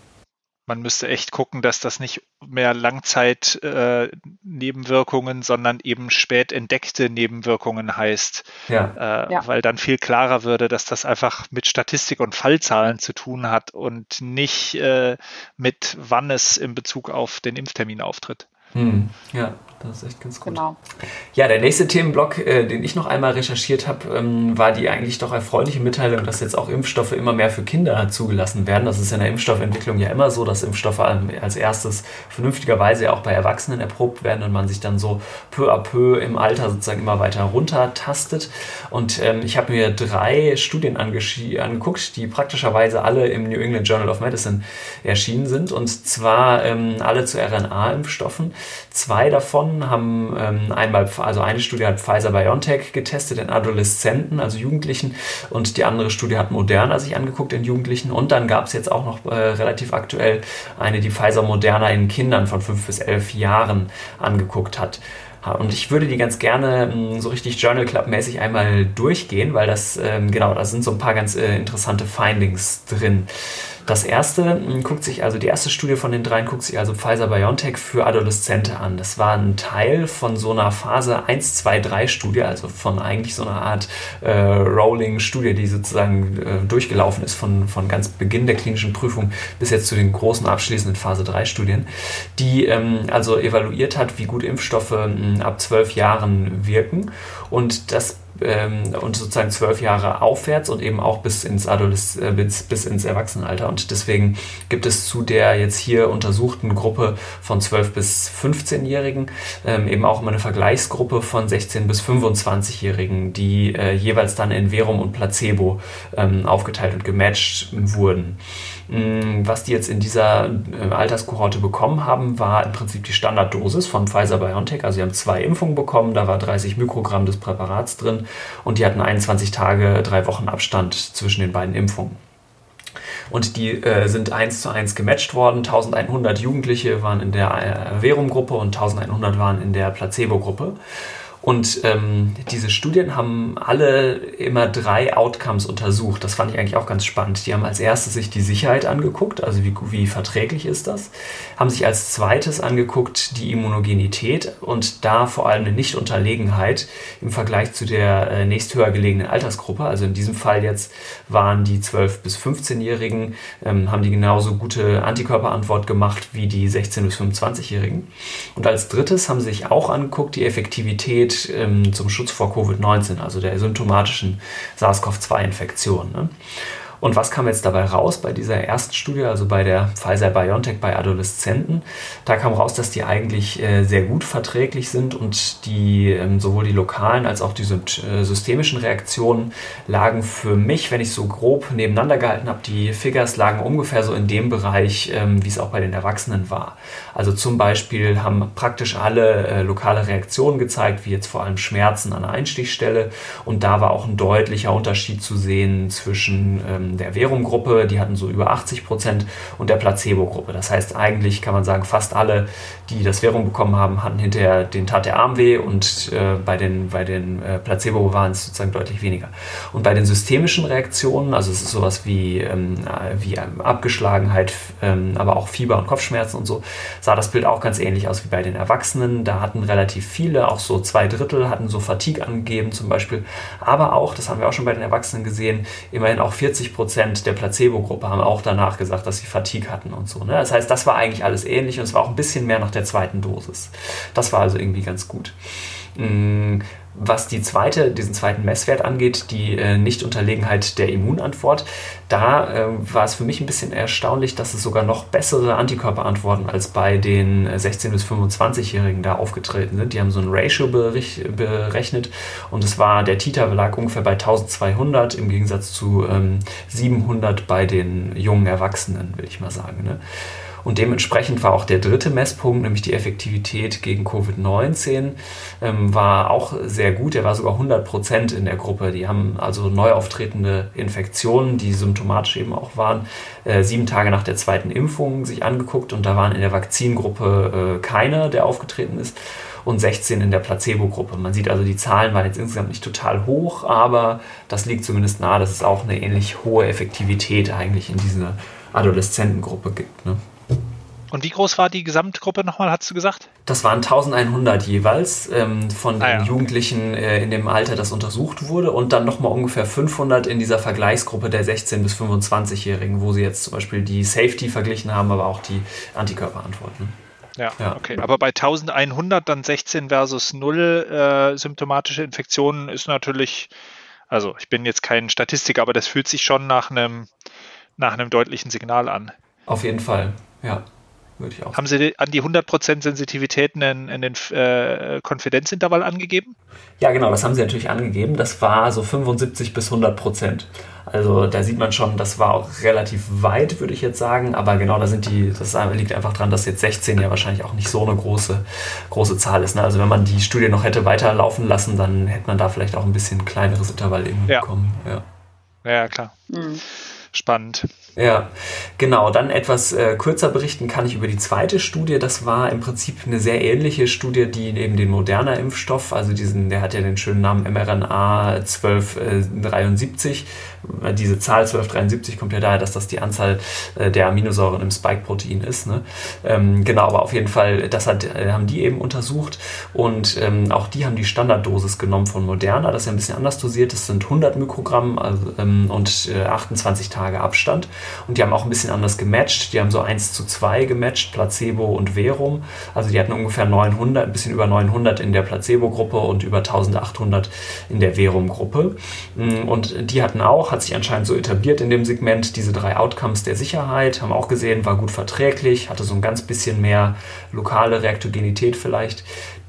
man müsste echt gucken, dass das nicht mehr Langzeit-Nebenwirkungen, äh, sondern eben spät entdeckte Nebenwirkungen heißt. Ja. Äh, ja. Weil dann viel klarer würde, dass das einfach mit Statistik und Fallzahlen zu tun hat und nicht äh, mit wann es in Bezug auf den Impftermin auftritt. Hm. Ja, das ist echt ganz gut. Genau. Ja, der nächste Themenblock, äh, den ich noch einmal recherchiert habe, ähm, war die eigentlich doch erfreuliche Mitteilung, dass jetzt auch Impfstoffe immer mehr für Kinder zugelassen werden. Das ist in der Impfstoffentwicklung ja immer so, dass Impfstoffe als erstes vernünftiger auch bei Erwachsenen erprobt werden und man sich dann so peu à peu im Alter sozusagen immer weiter runtertastet. Und ähm, ich habe mir drei Studien angeguckt, die praktischerweise alle im New England Journal of Medicine erschienen sind und zwar ähm, alle zu RNA-Impfstoffen. Zwei davon haben ähm, einmal, also eine Studie hat Pfizer-BioNTech getestet in Adoleszenten, also Jugendlichen, und die andere Studie hat Moderna sich angeguckt in Jugendlichen. Und dann gab es jetzt auch noch äh, relativ aktuell eine, die Pfizer-Moderna in Kindern von fünf bis elf Jahren angeguckt hat. Und ich würde die ganz gerne ähm, so richtig Journal Club mäßig einmal durchgehen, weil das, ähm, genau, da sind so ein paar ganz äh, interessante Findings drin. Das erste hm, guckt sich, also die erste Studie von den dreien guckt sich also Pfizer BioNTech für Adoleszente an. Das war ein Teil von so einer Phase 1, 2, 3 Studie, also von eigentlich so einer Art äh, Rolling-Studie, die sozusagen äh, durchgelaufen ist von, von ganz Beginn der klinischen Prüfung bis jetzt zu den großen abschließenden Phase 3 Studien, die ähm, also evaluiert hat, wie gut Impfstoffe äh, ab 12 Jahren wirken. Und das ähm, und sozusagen zwölf Jahre aufwärts und eben auch bis ins Adolesz äh, bis, bis ins Erwachsenenalter. Und deswegen gibt es zu der jetzt hier untersuchten Gruppe von 12 bis 15-Jährigen ähm, eben auch immer eine Vergleichsgruppe von 16 bis 25-Jährigen, die äh, jeweils dann in Verum und Placebo ähm, aufgeteilt und gematcht wurden. Mm, was die jetzt in dieser äh, Alterskohorte bekommen haben, war im Prinzip die Standarddosis von Pfizer BioNTech. Also sie haben zwei Impfungen bekommen, da war 30 Mikrogramm des Präparats drin und die hatten 21 Tage, drei Wochen Abstand zwischen den beiden Impfungen. Und die äh, sind eins zu eins gematcht worden. 1100 Jugendliche waren in der äh, Verum-Gruppe und 1100 waren in der Placebo-Gruppe. Und ähm, diese Studien haben alle immer drei Outcomes untersucht. Das fand ich eigentlich auch ganz spannend. Die haben als erstes sich die Sicherheit angeguckt, also wie, wie verträglich ist das. Haben sich als zweites angeguckt die Immunogenität und da vor allem eine Nichtunterlegenheit im Vergleich zu der äh, nächsthöher gelegenen Altersgruppe. Also in diesem Fall jetzt waren die 12- bis 15-Jährigen, ähm, haben die genauso gute Antikörperantwort gemacht wie die 16- bis 25-Jährigen. Und als drittes haben sie sich auch angeguckt die Effektivität geht ähm, zum Schutz vor Covid-19, also der symptomatischen SARS-CoV-2-Infektion. Ne? Und was kam jetzt dabei raus bei dieser ersten Studie, also bei der Pfizer-BioNTech bei Adoleszenten? Da kam raus, dass die eigentlich äh, sehr gut verträglich sind und die ähm, sowohl die lokalen als auch die äh, systemischen Reaktionen lagen für mich, wenn ich so grob nebeneinander gehalten habe, die Figures lagen ungefähr so in dem Bereich, ähm, wie es auch bei den Erwachsenen war. Also zum Beispiel haben praktisch alle äh, lokale Reaktionen gezeigt, wie jetzt vor allem Schmerzen an der Einstichstelle und da war auch ein deutlicher Unterschied zu sehen zwischen ähm, der Verum-Gruppe, die hatten so über 80 Prozent, und der Placebo-Gruppe. Das heißt, eigentlich kann man sagen, fast alle, die das Verum bekommen haben, hatten hinterher den tat der Arm weh und äh, bei den, bei den äh, Placebo waren es sozusagen deutlich weniger. Und bei den systemischen Reaktionen, also es ist sowas wie, ähm, wie ähm, Abgeschlagenheit, ähm, aber auch Fieber und Kopfschmerzen und so, sah das Bild auch ganz ähnlich aus wie bei den Erwachsenen. Da hatten relativ viele, auch so zwei Drittel, hatten so Fatigue angegeben zum Beispiel. Aber auch, das haben wir auch schon bei den Erwachsenen gesehen, immerhin auch 40 Prozent Prozent der Placebo-Gruppe haben auch danach gesagt, dass sie Fatigue hatten und so. Ne? Das heißt, das war eigentlich alles ähnlich und es war auch ein bisschen mehr nach der zweiten Dosis. Das war also irgendwie ganz gut. Mm, was die zweite, diesen zweiten Messwert angeht, die äh, Nichtunterlegenheit der Immunantwort, da äh, war es für mich ein bisschen erstaunlich, dass es sogar noch bessere Antikörperantworten als bei den 16- bis 25-Jährigen da aufgetreten sind. Die haben so ein Ratio berechnet und es war, der Titer lag ungefähr bei 1200 im Gegensatz zu ähm, 700 bei den jungen Erwachsenen, will ich mal sagen. Ne? Und dementsprechend war auch der dritte Messpunkt, nämlich die Effektivität gegen Covid-19, ähm, war auch sehr gut. Er war sogar 100 Prozent in der Gruppe. Die haben also neu auftretende Infektionen, die symptomatisch eben auch waren, äh, sieben Tage nach der zweiten Impfung sich angeguckt. Und da waren in der Vakzingruppe äh, keiner, der aufgetreten ist und 16 in der Placebo-Gruppe. Man sieht also, die Zahlen waren jetzt insgesamt nicht total hoch, aber das liegt zumindest nahe, dass es auch eine ähnlich hohe Effektivität eigentlich in dieser Adoleszentengruppe gibt. Ne? Und wie groß war die Gesamtgruppe nochmal, hast du gesagt? Das waren 1100 jeweils ähm, von den ah, ja. Jugendlichen äh, in dem Alter, das untersucht wurde und dann nochmal ungefähr 500 in dieser Vergleichsgruppe der 16- bis 25-Jährigen, wo sie jetzt zum Beispiel die Safety verglichen haben, aber auch die Antikörperantworten. Ja, ja, okay. Aber bei 1100 dann 16 versus 0 äh, symptomatische Infektionen ist natürlich, also ich bin jetzt kein Statistiker, aber das fühlt sich schon nach einem, nach einem deutlichen Signal an. Auf jeden Fall, ja würde ich auch. Haben Sie an die 100% Sensitivitäten in, in den äh, Konfidenzintervall angegeben? Ja, genau, das haben Sie natürlich angegeben. Das war so 75 bis 100%. Also da sieht man schon, das war auch relativ weit, würde ich jetzt sagen. Aber genau, da sind die, das liegt einfach daran, dass jetzt 16 ja wahrscheinlich auch nicht so eine große, große Zahl ist. Ne? Also wenn man die Studie noch hätte weiterlaufen lassen, dann hätte man da vielleicht auch ein bisschen kleineres Intervall eben ja. bekommen. Ja, ja klar. Mhm. Spannend. Ja, genau. Dann etwas äh, kürzer berichten kann ich über die zweite Studie. Das war im Prinzip eine sehr ähnliche Studie, die eben den moderner Impfstoff, also diesen, der hat ja den schönen Namen mRNA 1273, diese Zahl 1273 kommt ja daher, dass das die Anzahl äh, der Aminosäuren im Spike-Protein ist. Ne? Ähm, genau, aber auf jeden Fall, das hat, äh, haben die eben untersucht und ähm, auch die haben die Standarddosis genommen von Moderna. Das ist ja ein bisschen anders dosiert. Das sind 100 Mikrogramm also, ähm, und äh, 28 Tage Abstand. Und die haben auch ein bisschen anders gematcht. Die haben so 1 zu 2 gematcht, Placebo und Verum. Also die hatten ungefähr 900, ein bisschen über 900 in der Placebo-Gruppe und über 1800 in der Verum-Gruppe. Mm, und die hatten auch, hat sich anscheinend so etabliert in dem Segment, diese drei Outcomes der Sicherheit, haben auch gesehen, war gut verträglich, hatte so ein ganz bisschen mehr lokale Reaktogenität vielleicht.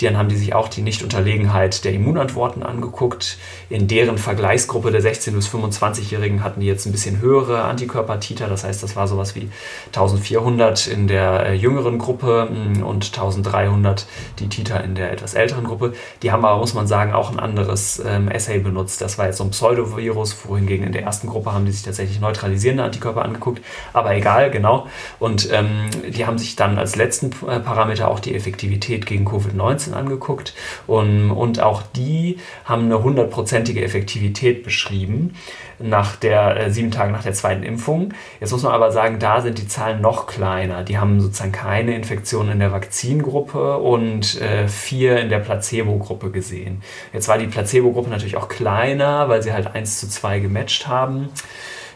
Dann haben die sich auch die Nichtunterlegenheit der Immunantworten angeguckt. In deren Vergleichsgruppe der 16- bis 25-Jährigen hatten die jetzt ein bisschen höhere Antikörpertiter. Das heißt, das war sowas wie 1400 in der äh, jüngeren Gruppe mm, und 1300 die Titer in der etwas älteren Gruppe. Die haben aber, muss man sagen, auch ein anderes ähm, Assay benutzt. Das war jetzt so ein Pseudovirus, wohingegen in der ersten Gruppe haben die sich tatsächlich neutralisierende Antikörper angeguckt. Aber egal, genau. Und ähm, die haben sich dann als letzten äh, Parameter auch die Effektivität gegen Covid-19 Aktien angeguckt und, und auch die haben eine hundertprozentige Effektivität beschrieben nach der äh, sieben Tage nach der zweiten Impfung. Jetzt muss man aber sagen, da sind die Zahlen noch kleiner. Die haben sozusagen keine Infektion in der Vakzingruppe und äh, vier in der Placebo-Gruppe gesehen. Jetzt war die Placebo-Gruppe natürlich auch kleiner, weil sie halt 1 zu 2 gematcht haben.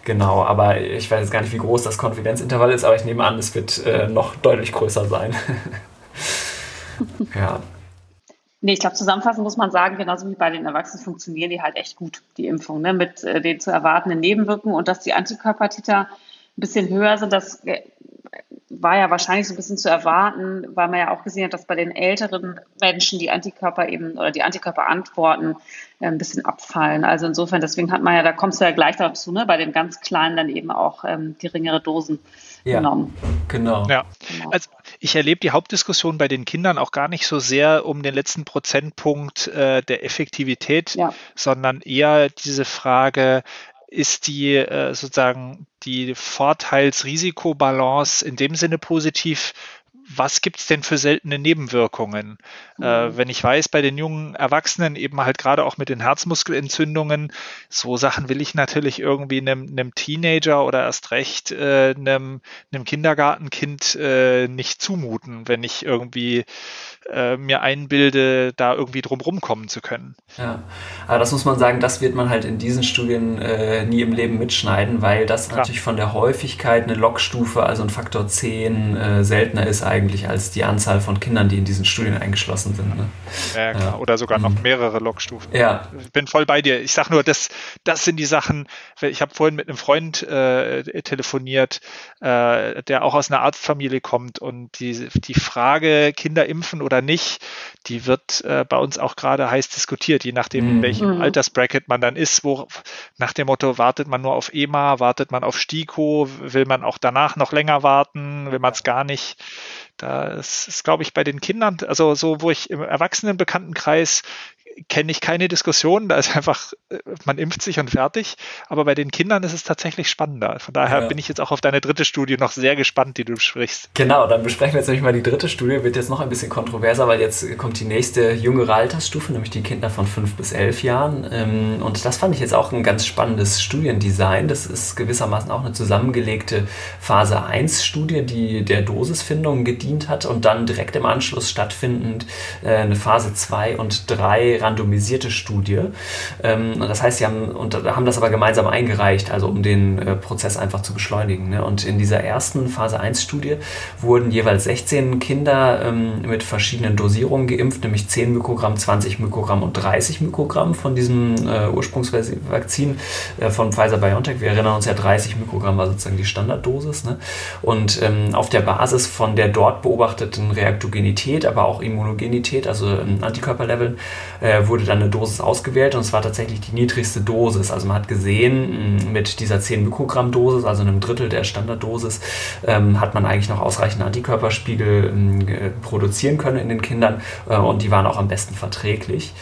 Genau, aber ich weiß jetzt gar nicht, wie groß das Konfidenzintervall ist, aber ich nehme an, es wird äh, noch deutlich größer sein. ja. Nee, ich glaube, zusammenfassend muss man sagen, genauso wie bei den Erwachsenen funktionieren die halt echt gut, die Impfung, ne? mit äh, den zu erwartenden Nebenwirkungen und dass die Antikörpertiter ein bisschen höher sind, das äh, war ja wahrscheinlich so ein bisschen zu erwarten, weil man ja auch gesehen hat, dass bei den älteren Menschen die Antikörper eben oder die Antikörperantworten äh, ein bisschen abfallen. Also insofern, deswegen hat man ja, da kommst du ja gleich dazu, ne, bei den ganz Kleinen dann eben auch ähm, geringere Dosen ja, genommen. Genau. Ja. Genau. Also ich erlebe die Hauptdiskussion bei den Kindern auch gar nicht so sehr um den letzten Prozentpunkt äh, der Effektivität, ja. sondern eher diese Frage, ist die äh, sozusagen die Vorteils-Risikobalance in dem Sinne positiv, was gibt es denn für seltene Nebenwirkungen? Äh, mhm. Äh, wenn ich weiß, bei den jungen Erwachsenen eben halt gerade auch mit den Herzmuskelentzündungen, so Sachen will ich natürlich irgendwie einem, einem Teenager oder erst recht äh, einem, einem Kindergartenkind äh, nicht zumuten, wenn ich irgendwie äh, mir einbilde, da irgendwie drum rumkommen zu können. Ja, aber das muss man sagen, das wird man halt in diesen Studien nie im Leben mitschneiden, weil das Klar. natürlich von der Häufigkeit eine Logstufe, also ein Faktor 10 äh, seltener ist eigentlich als die Anzahl von Kindern, die in diesen Studien eingeschlossen sind. Ne? Ja, klar. Ja. Oder sogar noch mhm. mehrere Logstufen. Ja. Ich bin voll bei dir. Ich sage nur, das, das sind die Sachen, ich habe vorhin mit einem Freund äh, telefoniert, äh, der auch aus einer Arztfamilie kommt und die, die Frage, Kinder impfen oder oder nicht, die wird äh, bei uns auch gerade heiß diskutiert, je nachdem, mhm. in welchem mhm. Altersbracket man dann ist, wo nach dem Motto, wartet man nur auf EMA, wartet man auf STIKO, will man auch danach noch länger warten, will man es gar nicht. Da ist, ist glaube ich, bei den Kindern, also so, wo ich im Erwachsenenbekanntenkreis kenne ich keine Diskussion. Da ist einfach, äh, man impft sich und fertig. Aber bei den Kindern ist es tatsächlich spannender. Von daher ja. bin ich jetzt auch auf deine dritte Studie noch sehr gespannt, die du besprichst. Genau, dann besprechen wir jetzt nämlich mal die dritte Studie. Wird jetzt noch ein bisschen kontroverser, weil jetzt kommt die nächste jüngere Altersstufe, nämlich die Kinder von fünf bis elf Jahren. Ähm, und das fand ich jetzt auch ein ganz spannendes Studiendesign. Das ist gewissermaßen auch eine zusammengelegte Phase 1 Studie, die der Dosisfindung gedient hat und dann direkt im Anschluss stattfindend äh, eine Phase 2 und 3 randomisierte Studie. Ähm, das heißt, sie haben, und haben das aber gemeinsam eingereicht, also um den äh, Prozess einfach zu beschleunigen. Ne? Und in dieser ersten Phase 1 Studie wurden jeweils 16 Kinder ähm, mit verschiedenen Dosierungen geimpft, nämlich 10 Mikrogramm, 20 Mikrogramm und 30 Mikrogramm von diesem äh, Ursprungsvakzin äh, von Pfizer BioNTech. Wir erinnern uns ja, 30 Mikrogramm war sozusagen die Standarddosis. Ne? Und ähm, auf der Basis von der dort beobachteten Reaktogenität, aber auch Immunogenität, also ähm, Antikörperleveln, äh, äh, wurde dann eine Dosis ausgewählt und es war tatsächlich die niedrigste Dosis. Also man hat gesehen, mit dieser 10 Mikrogramm Dosis, also einem Drittel der Standarddosis, ähm, hat man eigentlich noch ausreichend Antikörperspiegel ähm, produzieren können in den Kindern äh, und die waren auch am besten verträglich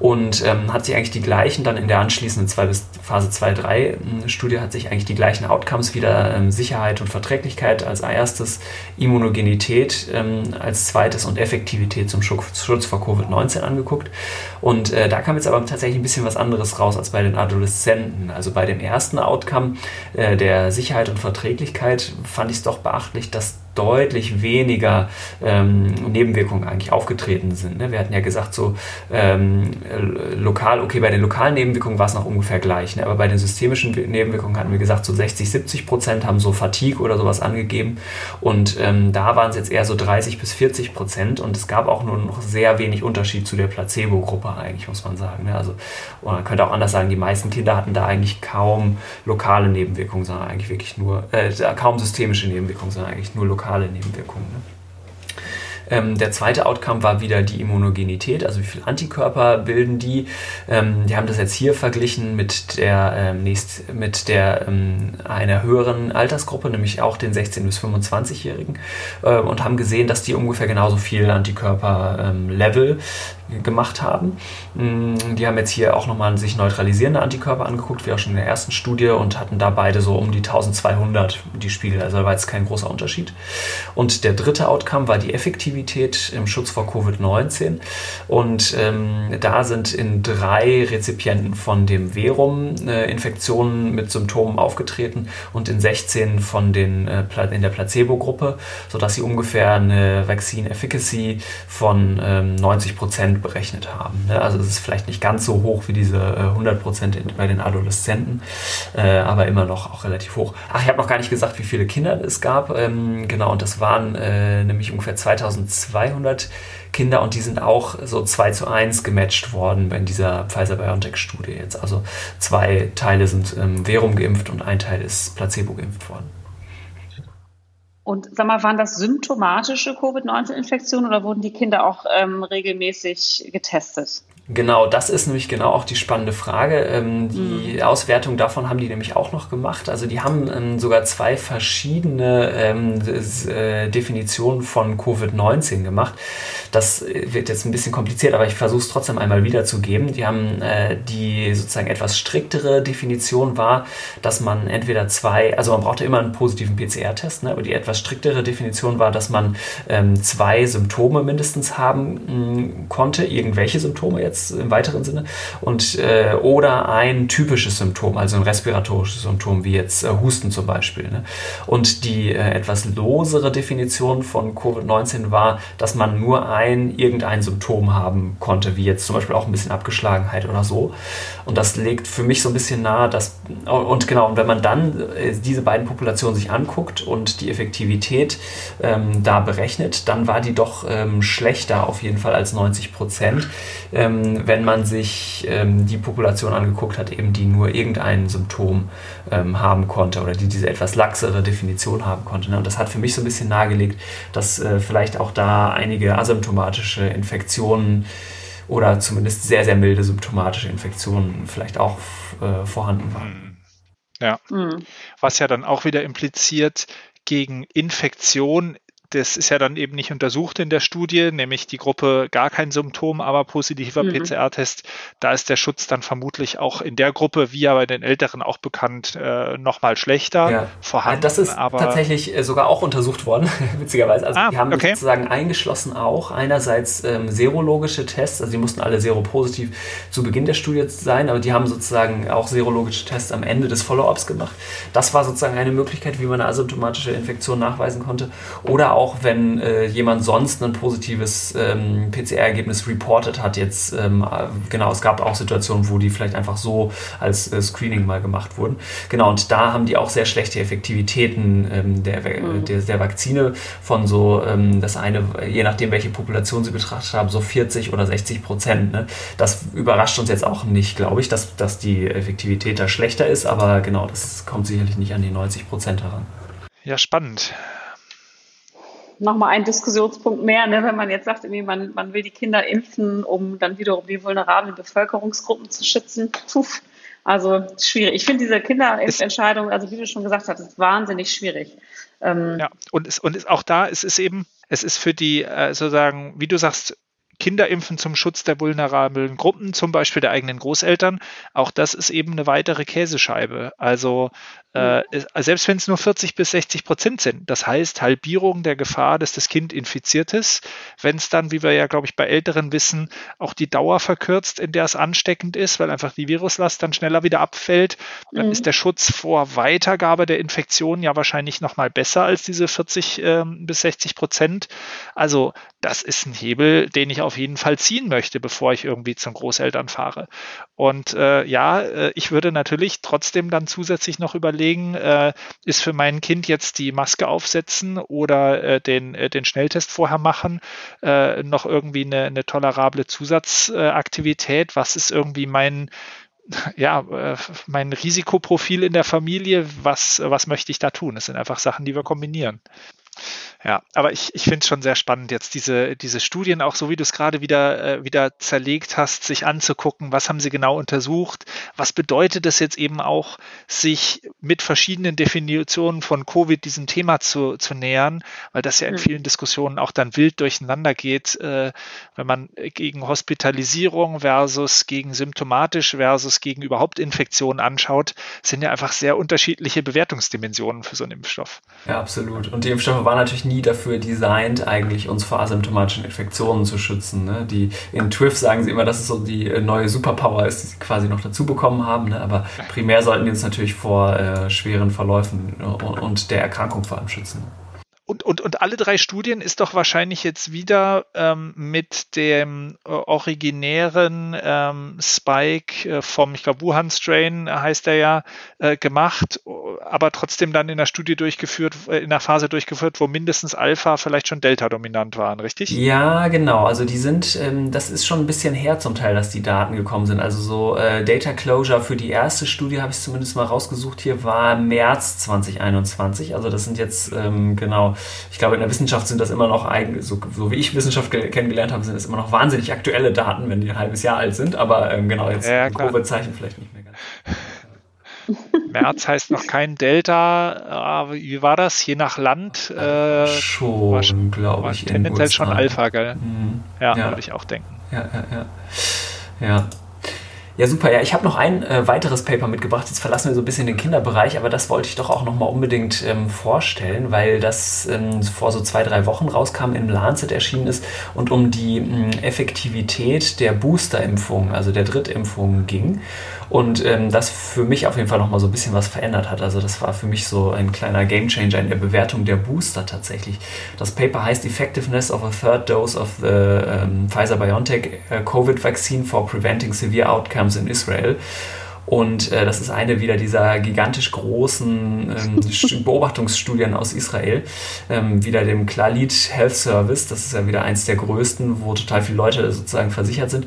und ähm, hat sich eigentlich die gleichen dann in der anschließenden zwei bis Phase 2-3 hm, hat sich eigentlich die gleichen Outcomes wieder ähm, Sicherheit und Verträglichkeit als erstes, Immunogenität ähm, als zweites und Effektivität zum Schutz vor Covid-19 angeguckt. Und äh, da kam jetzt aber tatsächlich ein bisschen was anderes raus als bei den Adoleszenten. Also bei dem ersten Outcome äh, der Sicherheit und Verträglichkeit fand ich es doch beachtlich, dass deutlich weniger ähm, Nebenwirkungen eigentlich aufgetreten sind. Ne? Wir hatten ja gesagt, so ähm, lokal, okay, bei den lokalen Nebenwirkungen war es noch ungefähr gleich, ne? aber bei den systemischen Nebenwirkungen hatten wir gesagt, so 60, 70 Prozent haben so Fatigue oder sowas angegeben und ähm, da waren es jetzt eher so 30 bis 40 Prozent und es gab auch nur noch sehr wenig Unterschied zu der Placebo-Gruppe eigentlich, muss man sagen. Ne? Also man könnte auch anders sagen, die meisten Kinder hatten da eigentlich kaum lokale Nebenwirkungen, sondern eigentlich wirklich nur, äh, kaum systemische Nebenwirkungen, sondern eigentlich nur lokale lokale Nebenwirkungen. Ne? Ähm, der zweite Outcome war wieder die Immunogenität, also wie viel Antikörper bilden die. Ähm, die haben das jetzt hier verglichen mit der ähm, nächst, mit der ähm, einer höheren Altersgruppe, nämlich auch den 16- bis 25-Jährigen, äh, und haben gesehen, dass die ungefähr genauso viel Antikörperlevel ähm, gemacht haben. Mm, die haben jetzt hier auch nochmal sich neutralisierende Antikörper angeguckt, wie auch schon in der ersten Studie, und hatten da beide so um die 1200 die Spiegel. Also da war jetzt kein großer Unterschied. Und der dritte Outcome war die Effektivität im Schutz vor Covid-19. Und ähm, da sind in drei Rezipienten von dem Verum äh, Infektionen mit Symptomen aufgetreten und in 16 von den äh, in der Placebo-Gruppe, sodass sie ungefähr eine Vaccine Efficacy von ähm, 90 Prozent Prozent berechnet haben. Ne? Also es ist vielleicht nicht ganz so hoch wie diese 100 äh, Prozent bei den Adoleszenten, äh, aber immer noch auch relativ hoch. Ach, ich habe noch gar nicht gesagt, wie viele Kinder es gab. Ähm, genau, und das waren äh, nämlich ungefähr 2200 Kinder und die sind auch so 2 zu 1 gematcht worden in dieser Pfizer-BioNTech-Studie jetzt. Also zwei Teile sind ähm, Verum geimpft und ein Teil ist Placebo geimpft worden. Und sag mal, waren das symptomatische Covid-19-Infektionen oder wurden die Kinder auch ähm, regelmäßig getestet? Genau, das ist nämlich genau auch die spannende Frage. Ähm, die mhm. Auswertung davon haben die nämlich auch noch gemacht. Also die haben ähm, sogar zwei verschiedene ähm, äh, Definitionen von Covid-19 gemacht. Das wird jetzt ein bisschen kompliziert, aber ich versuche es trotzdem einmal wiederzugeben. Die haben äh, die sozusagen etwas striktere Definition war, dass man entweder zwei, also man brauchte immer einen positiven PCR-Test, ne, aber die etwas striktere Definition war, dass man ähm, zwei Symptome mindestens haben mh, mm, konnte, irgendwelche Symptome jetzt jetzt im weiteren Sinne. Und, äh, oder ein typisches Symptom, also ein respiratorisches Symptom, wie jetzt äh, Husten zum Beispiel. Ne? Und die äh, etwas losere Definition von Covid-19 war, dass man nur ein irgendein Symptom haben konnte, wie jetzt zum Beispiel auch ein bisschen Abgeschlagenheit oder so. Und das legt für mich so ein bisschen nahe, dass, und genau, und wenn man dann äh, diese beiden Populationen sich anguckt und die Effektivität ähm, da berechnet, dann war die doch ähm, schlechter auf jeden Fall als 90 Prozent. Ähm, wenn man sich ähm, die Population angeguckt hat, eben die nur irgendein Symptom ähm, haben konnte oder die diese etwas laxere Definition haben konnte. Ne? Und das hat für mich so ein bisschen nahegelegt, dass äh, vielleicht auch da einige asymptomatische Infektionen oder zumindest sehr, sehr milde symptomatische Infektionen vielleicht auch äh, vorhanden waren. Ja. Mhm. Was ja dann auch wieder impliziert, gegen Infektion das ist ja dann eben nicht untersucht in der Studie, nämlich die Gruppe gar kein Symptom, aber positiver mhm. PCR-Test. Da ist der Schutz dann vermutlich auch in der Gruppe, wie ja bei den Älteren auch bekannt, äh, nochmal schlechter ja. vorhanden. Das ist aber tatsächlich äh, sogar auch untersucht worden, witzigerweise. Also ah, die haben okay. sozusagen eingeschlossen auch einerseits ähm, serologische Tests, also die mussten alle seropositiv zu Beginn der Studie sein, aber die haben sozusagen auch serologische Tests am Ende des Follow-ups gemacht. Das war sozusagen eine Möglichkeit, wie man eine asymptomatische Infektion nachweisen konnte. Oder auch auch wenn äh, jemand sonst ein positives ähm, PCR-Ergebnis reported hat, jetzt ähm, äh, genau, es gab auch Situationen, wo die vielleicht einfach so als äh, Screening mal gemacht wurden. Genau, und da haben die auch sehr schlechte Effektivitäten ähm, der, mhm. der, der, Vakzine von so, ähm, das eine, je nachdem, welche Population sie betrachtet haben, so 40 oder 60 Prozent. Ne? Das überrascht uns jetzt auch nicht, glaube ich, dass, dass die Effektivität da schlechter ist, aber genau, das kommt sicherlich nicht an die 90 Prozent heran. Ja, spannend nochmal ein Diskussionspunkt mehr, ne, wenn man jetzt sagt, irgendwie man, man will die Kinder impfen, um dann wiederum die vulnerablen Bevölkerungsgruppen zu schützen. Puh, also schwierig. Ich finde diese Kinderimpfentscheidung, also wie du schon gesagt hast, ist wahnsinnig schwierig. Ähm, ja, und, es, und es, auch da es ist eben, es ist für die, äh, sozusagen, wie du sagst, Kinder impfen zum Schutz der vulnerablen Gruppen, zum Beispiel der eigenen Großeltern. Auch das ist eben eine weitere Käsescheibe. Also äh, selbst wenn es nur 40 bis 60 Prozent sind, das heißt Halbierung der Gefahr, dass das Kind infiziert ist. Wenn es dann, wie wir ja, glaube ich, bei Älteren wissen, auch die Dauer verkürzt, in der es ansteckend ist, weil einfach die Viruslast dann schneller wieder abfällt, dann mhm. ist der Schutz vor Weitergabe der Infektion ja wahrscheinlich noch mal besser als diese 40 äh, bis 60 Prozent. Also das ist ein Hebel, den ich auf jeden Fall ziehen möchte, bevor ich irgendwie zum Großeltern fahre. Und äh, ja, äh, ich würde natürlich trotzdem dann zusätzlich noch überlegen, äh, ist für mein Kind jetzt die Maske aufsetzen oder äh, den, äh, den Schnelltest vorher machen, äh, noch irgendwie eine, eine tolerable Zusatzaktivität? Was ist irgendwie mein ja, mein Risikoprofil in der Familie, was, was möchte ich da tun? Das sind einfach Sachen, die wir kombinieren. Ja, aber ich, ich finde es schon sehr spannend, jetzt diese, diese Studien, auch so wie du es gerade wieder, äh, wieder zerlegt hast, sich anzugucken, was haben sie genau untersucht, was bedeutet es jetzt eben auch, sich mit verschiedenen Definitionen von Covid diesem Thema zu, zu nähern, weil das ja in hm. vielen Diskussionen auch dann wild durcheinander geht, äh, wenn man gegen Hospitalisierung versus gegen symptomatisch versus gegen überhaupt Infektionen anschaut, sind ja einfach sehr unterschiedliche Bewertungsdimensionen für so einen Impfstoff. Ja, absolut. Und die Impfstoffe waren natürlich nie dafür designt, eigentlich uns vor asymptomatischen Infektionen zu schützen. Ne? Die, in TWIF sagen sie immer, dass es so die äh, neue Superpower ist, die sie quasi noch dazu bekommen haben. Ne? Aber primär sollten die uns natürlich vor äh, schweren Verläufen und, und der Erkrankung vor allem schützen. Und, und, und alle drei Studien ist doch wahrscheinlich jetzt wieder ähm, mit dem äh, originären ähm, Spike äh, vom, ich glaube, Wuhan-Strain heißt er ja, äh, gemacht, aber trotzdem dann in der Studie durchgeführt, äh, in der Phase durchgeführt, wo mindestens Alpha, vielleicht schon Delta dominant waren, richtig? Ja, genau. Also die sind, ähm, das ist schon ein bisschen her zum Teil, dass die Daten gekommen sind. Also so äh, Data Closure für die erste Studie habe ich zumindest mal rausgesucht hier, war März 2021. Also das sind jetzt ähm, ich glaube, in der Wissenschaft sind das immer noch, eigen, so, so wie ich Wissenschaft kennengelernt habe, sind es immer noch wahnsinnig aktuelle Daten, wenn die ein halbes Jahr alt sind. Aber ähm, genau, jetzt ja, Covid-Zeichen vielleicht nicht mehr ganz. März heißt noch kein Delta. Wie war das? Je nach Land? Äh, schon, glaube ich. Tendenziell schon Alpha, gell? Mhm. Ja, ja, würde ich auch denken. Ja, ja, ja. Ja, ja, super. Ja, ich habe noch ein äh, weiteres Paper mitgebracht. Jetzt verlassen wir so ein bisschen den Kinderbereich, aber das wollte ich doch auch noch mal unbedingt ähm, vorstellen, weil das ähm, vor so zwei, drei Wochen rauskam, im Lancet erschienen ist und um die ähm, Effektivität der Boosterimpfung, also der Drittimpfung ging und ähm, das für mich auf jeden Fall nochmal so ein bisschen was verändert hat. Also das war für mich so ein kleiner Gamechanger in der Bewertung der Booster tatsächlich. Das Paper heißt Effectiveness of a Third Dose of the um, Pfizer-BioNTech uh, COVID Vaccine for Preventing Severe Outcomes in Israel. Und äh, das ist eine wieder dieser gigantisch großen ähm, Beobachtungsstudien aus Israel. Ähm, wieder dem Klalit Health Service, das ist ja wieder eins der größten, wo total viele Leute sozusagen versichert sind.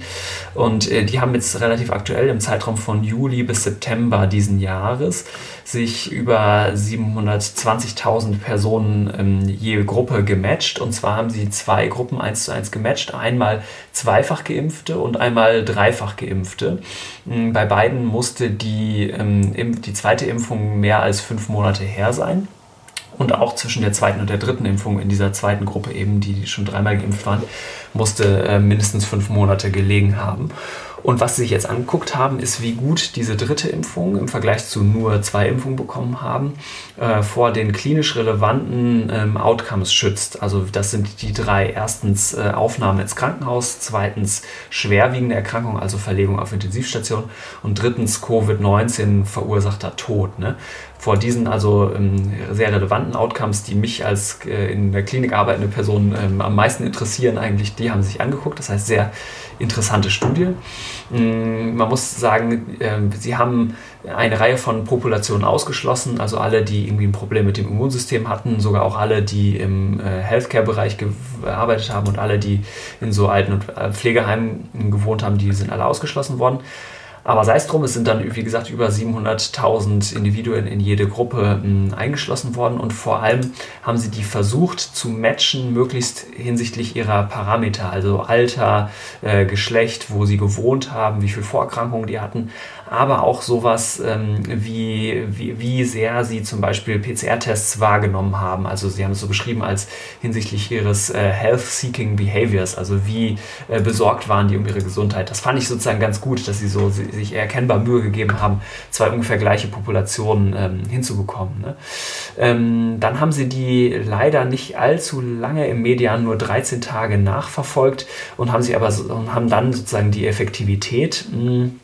Und äh, die haben jetzt relativ aktuell im Zeitraum von Juli bis September diesen Jahres sich über 720.000 Personen ähm, je Gruppe gematcht. Und zwar haben sie zwei Gruppen eins zu eins gematcht. Einmal zweifach geimpfte und einmal dreifach geimpfte. Hm, bei beiden musste die, ähm, die zweite Impfung mehr als fünf Monate her sein. Und auch zwischen der zweiten und der dritten Impfung in dieser zweiten Gruppe eben, die schon dreimal geimpft waren, musste äh, mindestens fünf Monate gelegen haben. Und was sie sich jetzt angeguckt haben, ist, wie gut diese dritte Impfung im Vergleich zu nur zwei Impfungen bekommen haben, äh, vor den klinisch relevanten ähm, Outcomes schützt. Also das sind die drei. Erstens äh, Aufnahme ins Krankenhaus, zweitens schwerwiegende Erkrankung, also Verlegung auf Intensivstation und drittens Covid-19 verursachter Tod. Ne? Vor diesen also ähm, sehr relevanten Outcomes, die mich als äh, in der Klinik arbeitende Person ähm, am meisten interessieren, eigentlich, die haben sich angeguckt. Das heißt, sehr interessante Studie. Ähm, man muss sagen, äh, sie haben eine Reihe von Populationen ausgeschlossen, also alle, die irgendwie ein Problem mit dem Immunsystem hatten, sogar auch alle, die im äh, Healthcare-Bereich gearbeitet haben und alle, die in so Alten- und äh, Pflegeheimen gewohnt haben, die sind alle ausgeschlossen worden. Aber sei es drum, es sind dann, wie gesagt, über 700.000 Individuen in jede Gruppe mh, hm, eingeschlossen worden. Und vor allem haben sie die versucht zu matchen, möglichst hinsichtlich ihrer Parameter, also Alter, äh, Geschlecht, wo sie gewohnt haben, wie viele Vorerkrankungen die hatten, aber auch sowas ähm, wie, wie, wie sehr sie zum Beispiel PCR-Tests wahrgenommen haben. Also sie haben es so beschrieben als hinsichtlich ihres äh, Health-Seeking Behaviors, also wie äh, besorgt waren die um ihre Gesundheit. Das fand ich sozusagen ganz gut, dass sie so sie, sich erkennbar Mühe gegeben haben, zwei ungefähr gleiche Populationen ähm, hinzubekommen. Ne? Ähm, dann haben sie die leider nicht allzu lange im Median, nur 13 Tage nachverfolgt und haben sie aber und haben dann sozusagen die Effektivität mh, hm,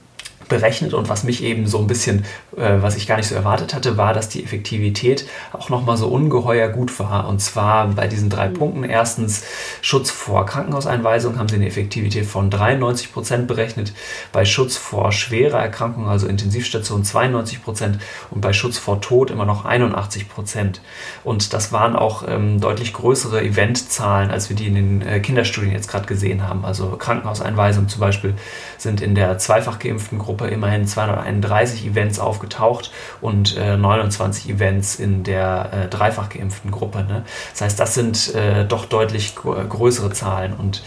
berechnet und was mich eben so ein bisschen, was ich gar nicht so erwartet hatte, war, dass die Effektivität auch nochmal so ungeheuer gut war. Und zwar bei diesen drei mhm. Punkten. Erstens Schutz vor Krankenhauseinweisung haben sie eine Effektivität von 93 Prozent berechnet, bei Schutz vor schwerer Erkrankung, also Intensivstation 92 Prozent und bei Schutz vor Tod immer noch 81 Prozent. Und das waren auch ähm, deutlich größere Eventzahlen, als wir die in den äh, Kinderstudien jetzt gerade gesehen haben. Also Krankenhauseinweisung zum Beispiel sind in der zweifach geimpften Gruppe immerhin 231 Events aufgetaucht und äh, 29 Events in der äh, dreifach geimpften Gruppe. Ne? Das heißt, das sind äh, doch deutlich größere Zahlen und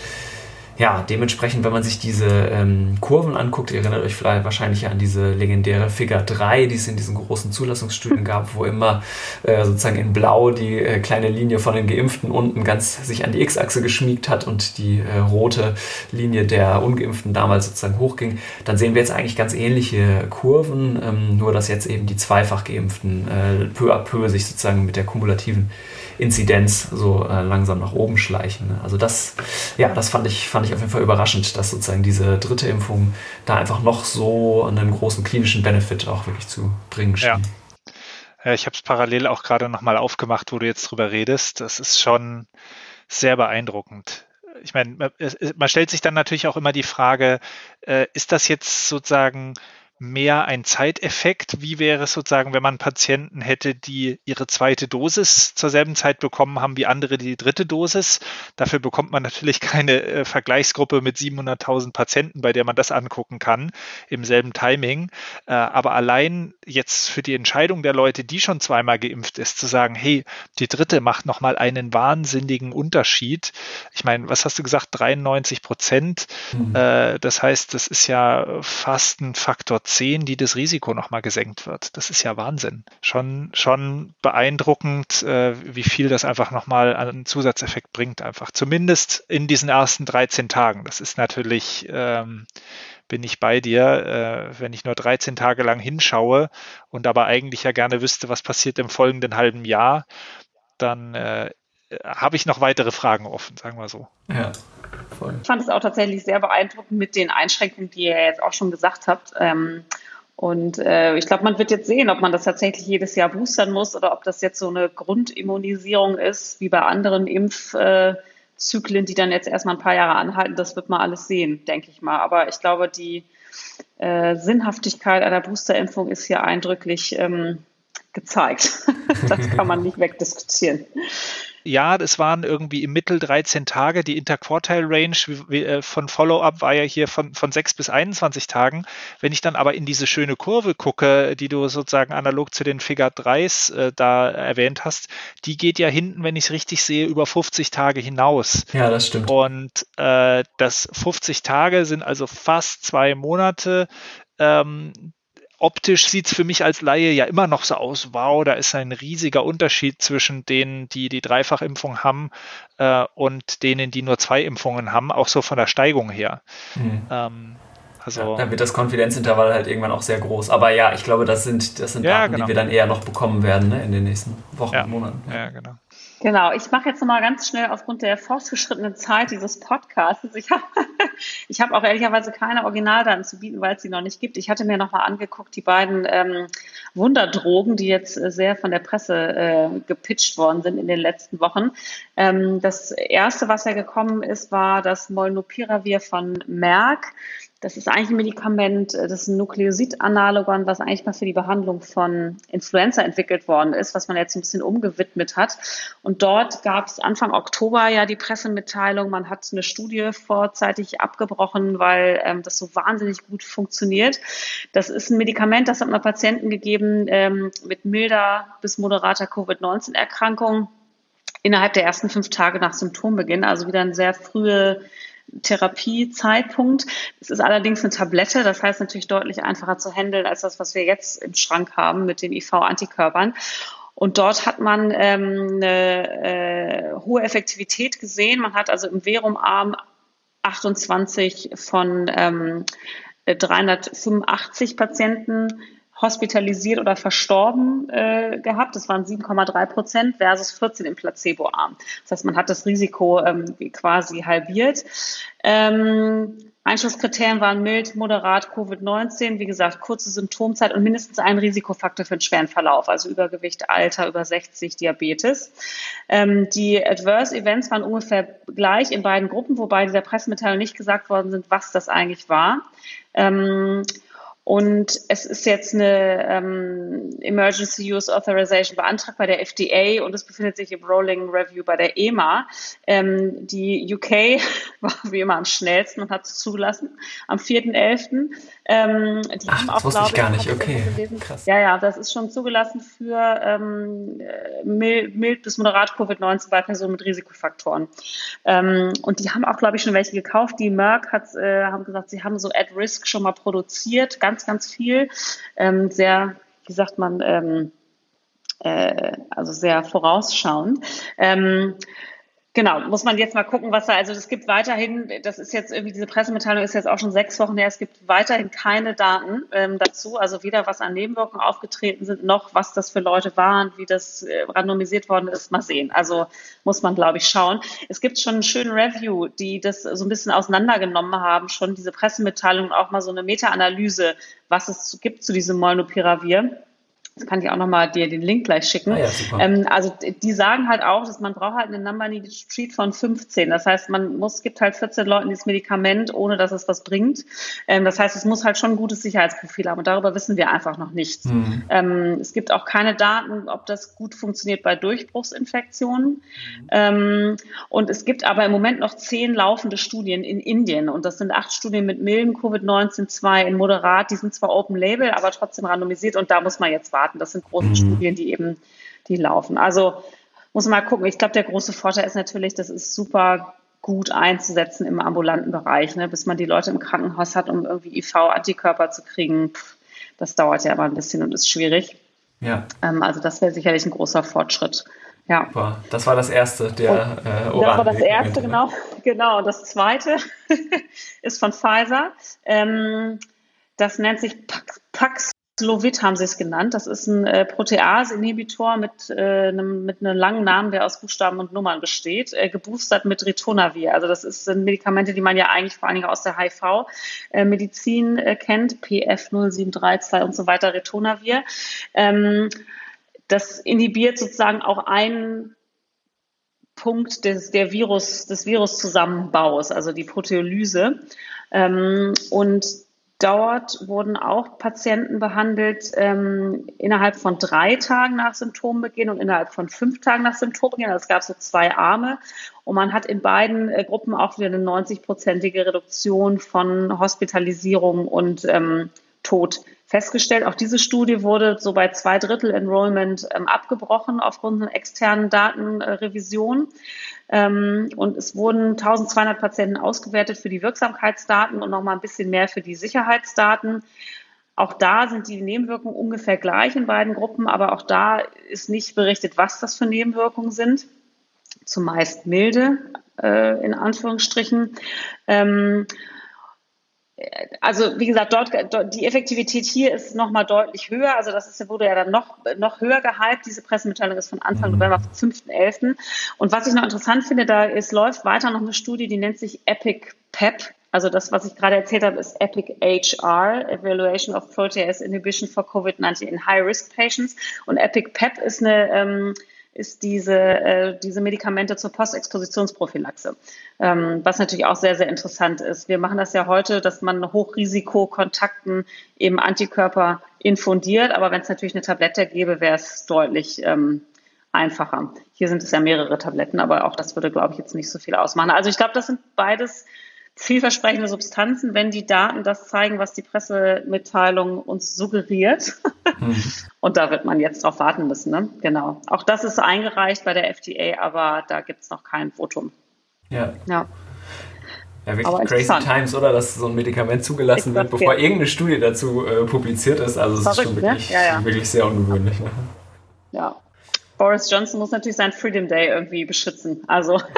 ja, dementsprechend, wenn man sich diese ähm, Kurven anguckt, ihr erinnert euch vielleicht wahrscheinlich an diese legendäre Figure 3, die es in diesen großen Zulassungsstudien gab, wo immer äh, sozusagen in Blau die äh, kleine Linie von den Geimpften unten ganz sich an die X-Achse geschmiegt hat und die äh, rote Linie der Ungeimpften damals sozusagen hochging, dann sehen wir jetzt eigentlich ganz ähnliche Kurven, ähm, nur dass jetzt eben die zweifach Geimpften äh, peu à peu sich sozusagen mit der kumulativen Inzidenz so äh, langsam nach oben schleichen. Ne? Also das, ja, das fand ich, fand ich auf jeden Fall überraschend, dass sozusagen diese dritte Impfung da einfach noch so einen großen klinischen Benefit auch wirklich zu bringen schien. Ja. ich habe es parallel auch gerade nochmal aufgemacht, wo du jetzt drüber redest. Das ist schon sehr beeindruckend. Ich meine, man stellt sich dann natürlich auch immer die Frage, äh, ist das jetzt sozusagen mehr ein Zeiteffekt? Wie wäre es sozusagen, wenn man Patienten hätte, die ihre zweite Dosis zur selben Zeit bekommen haben wie andere die dritte Dosis? Dafür bekommt man natürlich keine äh, Vergleichsgruppe mit 700.000 Patienten, bei der man das angucken kann im selben Timing. Äh, aber allein jetzt für die Entscheidung der Leute, die schon zweimal geimpft ist, zu sagen, hey, die dritte macht nochmal einen wahnsinnigen Unterschied. Ich meine, was hast du gesagt? 93 Prozent. Mhm. Äh, das heißt, das ist ja fast ein Faktor 10, die das Risiko nochmal gesenkt wird. Das ist ja Wahnsinn. Schon, schon beeindruckend, äh, wie viel das einfach nochmal an Zusatzeffekt bringt, einfach. Zumindest in diesen ersten 13 Tagen. Das ist natürlich, ähm, bin ich bei dir, äh, wenn ich nur 13 Tage lang hinschaue und aber eigentlich ja gerne wüsste, was passiert im folgenden halben Jahr, dann äh, habe ich noch weitere Fragen offen, sagen wir so. Ja. Voll. Ich fand es auch tatsächlich sehr beeindruckend mit den Einschränkungen, die ihr jetzt auch schon gesagt habt. Ähm, und äh, ich glaube, man wird jetzt sehen, ob man das tatsächlich jedes Jahr boostern muss oder ob das jetzt so eine Grundimmunisierung ist, wie bei anderen Impfzyklen, die dann jetzt erstmal ein paar Jahre anhalten. Das wird man alles sehen, denke ich mal. Aber ich glaube, die äh, Sinnhaftigkeit einer Boosterimpfung ist hier eindrücklich ähm, gezeigt. das kann man nicht wegdiskutieren ja, das waren irgendwie im Mittel 13 Tage. Die Interquartile-Range äh, von Follow-up war ja hier von, von 6 bis 21 Tagen. Wenn ich dann aber in diese schöne Kurve gucke, die du sozusagen analog zu den Figure 3s äh, da erwähnt hast, die geht ja hinten, wenn ich es richtig sehe, über 50 Tage hinaus. Ja, das stimmt. Und äh, das 50 Tage sind also fast zwei Monate. Ähm, optisch sieht es für mich als Laie ja immer noch so aus, wow, da ist ein riesiger Unterschied zwischen denen, die die Dreifachimpfung haben äh, und denen, die nur zwei Impfungen haben, auch so von der Steigung her. Mhm. Ähm, also, ja, dann wird das Konfidenzintervall halt irgendwann auch sehr groß. Aber ja, ich glaube, das sind, das sind ja, Daten, genau. die wir dann eher noch bekommen werden ne, in den nächsten Wochen ja. und Monaten. Ja, genau. Genau, ich mache jetzt nochmal ganz schnell aufgrund der fortgeschrittenen Zeit dieses Podcasts. Ich habe ich hab auch ehrlicherweise keine Originaldaten zu bieten, weil es sie noch nicht gibt. Ich hatte mir nochmal angeguckt, die beiden ähm, Wunderdrogen, die jetzt äh, sehr von der Presse äh, gepitcht worden sind in den letzten Wochen. Ähm, das erste, was ja gekommen ist, war das Molnupiravir von Merck. Das ist eigentlich ein Medikament, äh, das ist ein Nukleosid-Analogon, was eigentlich mal für die Behandlung von Influenza entwickelt worden ist, was man jetzt ein bisschen umgewidmet hat. Und dort gab es Anfang Oktober ja die Pressemitteilung, man hat eine Studie vorzeitig abgebrochen, weil ähm, das so wahnsinnig gut funktioniert. Das ist ein Medikament, das hat man Patienten gegeben ähm, mit milder bis moderater Covid-19-Erkrankung innerhalb der ersten fünf Tage nach Symptombeginn, also wieder eine sehr frühe Therapiezeitpunkt. Es ist allerdings eine Tablette, das heißt natürlich deutlich einfacher zu handeln als das, was wir jetzt im Schrank haben mit den IV-Antikörpern. Und dort hat man ähm, eine äh, hohe Effektivität gesehen. Man hat also im Verumarm 28 von ähm, 385 Patienten hospitalisiert oder verstorben äh, gehabt. Das waren 7,3 Prozent versus 14 im Placeboarm. Das heißt, man hat das Risiko ähm, quasi halbiert. Ähm, Einschlusskriterien waren mild, moderat, Covid-19, wie gesagt, kurze Symptomzeit und mindestens ein Risikofaktor für einen schweren Verlauf, also Übergewicht, Alter, über 60, Diabetes. Ähm, die Adverse Events waren ungefähr gleich in beiden Gruppen, wobei in dieser Pressemitteilung nicht gesagt worden sind, was das eigentlich war. Ähm, und es ist jetzt eine ähm, Emergency Use Authorization beantragt bei der FDA und es befindet sich im Rolling Review bei der EMA. Ähm, die UK war wie immer am schnellsten und hat es zugelassen am 4.11. Ähm, die Ach, haben auch, das wusste ich gar nicht, okay. Krass. Ja, ja, das ist schon zugelassen für ähm, mild, mild bis moderat Covid-19 bei Personen mit Risikofaktoren. Ähm, und die haben auch, glaube ich, schon welche gekauft. Die Merck hat, äh, haben gesagt, sie haben so At-Risk schon mal produziert, ganz ganz, ganz viel. Ähm, sehr, wie sagt man, ähm, äh, also sehr vorausschauend. Ähm, Genau, muss man jetzt mal gucken, was da, also es gibt weiterhin, das ist jetzt irgendwie, diese Pressemitteilung ist jetzt auch schon sechs Wochen her, es gibt weiterhin keine Daten ähm, dazu, also weder was an Nebenwirkungen aufgetreten sind, noch was das für Leute waren, wie das äh, randomisiert worden ist, mal sehen. Also muss man, glaube ich, schauen. Es gibt schon einen schönen Review, die das so ein bisschen auseinandergenommen haben, schon diese Pressemitteilung, auch mal so eine Meta-Analyse, was es gibt zu diesem Molnupiravir. Das kann ich auch nochmal dir den Link gleich schicken. Ah ja, ähm, also die sagen halt auch, dass man braucht halt eine Number Needed Street von 15. Das heißt, man muss, gibt halt 14 Leuten dieses Medikament, ohne dass es was bringt. Ähm, das heißt, es muss halt schon ein gutes Sicherheitsprofil haben. Und darüber wissen wir einfach noch nichts. Mhm. Ähm, es gibt auch keine Daten, ob das gut funktioniert bei Durchbruchsinfektionen. Mhm. Und es gibt aber im Moment noch zehn laufende Studien in Indien. Und das sind acht Studien mit milden Covid-19, zwei in moderat. Die sind zwar Open Label, aber trotzdem randomisiert. Und da muss man jetzt warten warten. Das sind große mhm. Studien, die eben, die laufen. Also muss man mal gucken. Ich glaube, der große Vorteil ist natürlich, das ist super gut einzusetzen im ambulanten Bereich, ne? bis man die Leute im Krankenhaus hat, um irgendwie IV-Antikörper zu kriegen. das dauert ja aber ein bisschen und ist schwierig. Ja. Ähm, also das wäre sicherlich ein großer Fortschritt. Ja. Super. Das war das erste der äh, Oran Das war das erste, genau. Genau. Das zweite ist von Pfizer. Ähm, das nennt sich Pax Slovit haben sie es genannt. Das ist ein äh, Protease-Inhibitor mit, äh, einem, mit einem langen Namen, der aus Buchstaben und Nummern besteht, äh, geboostert mit Ritonavir. Also das ist, sind Medikamente, die man ja eigentlich vor allen Dingen aus der HIV-Medizin äh, kennt, PF 0732 und so weiter, Ritonavir. Ähm, das inhibiert sozusagen auch einen Punkt des, der Virus, des Viruszusammenbaus, also die Proteolyse. Ähm, und Dort wurden auch Patienten behandelt ähm, innerhalb von drei Tagen nach Symptombeginn und innerhalb von fünf Tagen nach Symptombeginn. Also es gab so zwei Arme. Und man hat in beiden äh, Gruppen auch wieder eine 90-prozentige Reduktion von Hospitalisierung und ähm, Tod festgestellt. Auch diese Studie wurde so bei zwei Drittel Enrollment ähm, abgebrochen aufgrund einer externen Datenrevision. Ähm, und es wurden 1200 Patienten ausgewertet für die Wirksamkeitsdaten und nochmal ein bisschen mehr für die Sicherheitsdaten. Auch da sind die Nebenwirkungen ungefähr gleich in beiden Gruppen, aber auch da ist nicht berichtet, was das für Nebenwirkungen sind. Zumeist milde, äh, in Anführungsstrichen. Ähm, also wie gesagt, dort, dort die Effektivität hier ist nochmal deutlich höher. Also das ist, wurde ja dann noch, noch höher gehypt. Diese Pressemitteilung ist von Anfang mhm. November, vom 5.11. Und was ich noch interessant finde, da ist, läuft weiter noch eine Studie, die nennt sich Epic PEP. Also das, was ich gerade erzählt habe, ist Epic HR, Evaluation of Protease Inhibition for COVID-19 in High-Risk Patients. Und Epic PEP ist eine ähm, ist diese, äh, diese Medikamente zur Postexpositionsprophylaxe, ähm, was natürlich auch sehr, sehr interessant ist. Wir machen das ja heute, dass man Hochrisikokontakten eben Antikörper infundiert, aber wenn es natürlich eine Tablette gäbe, wäre es deutlich ähm, einfacher. Hier sind es ja mehrere Tabletten, aber auch das würde, glaube ich, jetzt nicht so viel ausmachen. Also ich glaube, das sind beides vielversprechende Substanzen, wenn die Daten das zeigen, was die Pressemitteilung uns suggeriert. Mhm. Und da wird man jetzt drauf warten müssen. Ne? Genau. Auch das ist eingereicht bei der FDA, aber da gibt es noch kein Votum. Ja. ja. Ja, wirklich crazy times, oder? Dass so ein Medikament zugelassen wird, bevor ja. irgendeine Studie dazu äh, publiziert ist. Also es ist schon ne? wirklich, ne? ja, ja. wirklich sehr ungewöhnlich. Ne? Ja. Boris Johnson muss natürlich sein Freedom Day irgendwie beschützen. Also.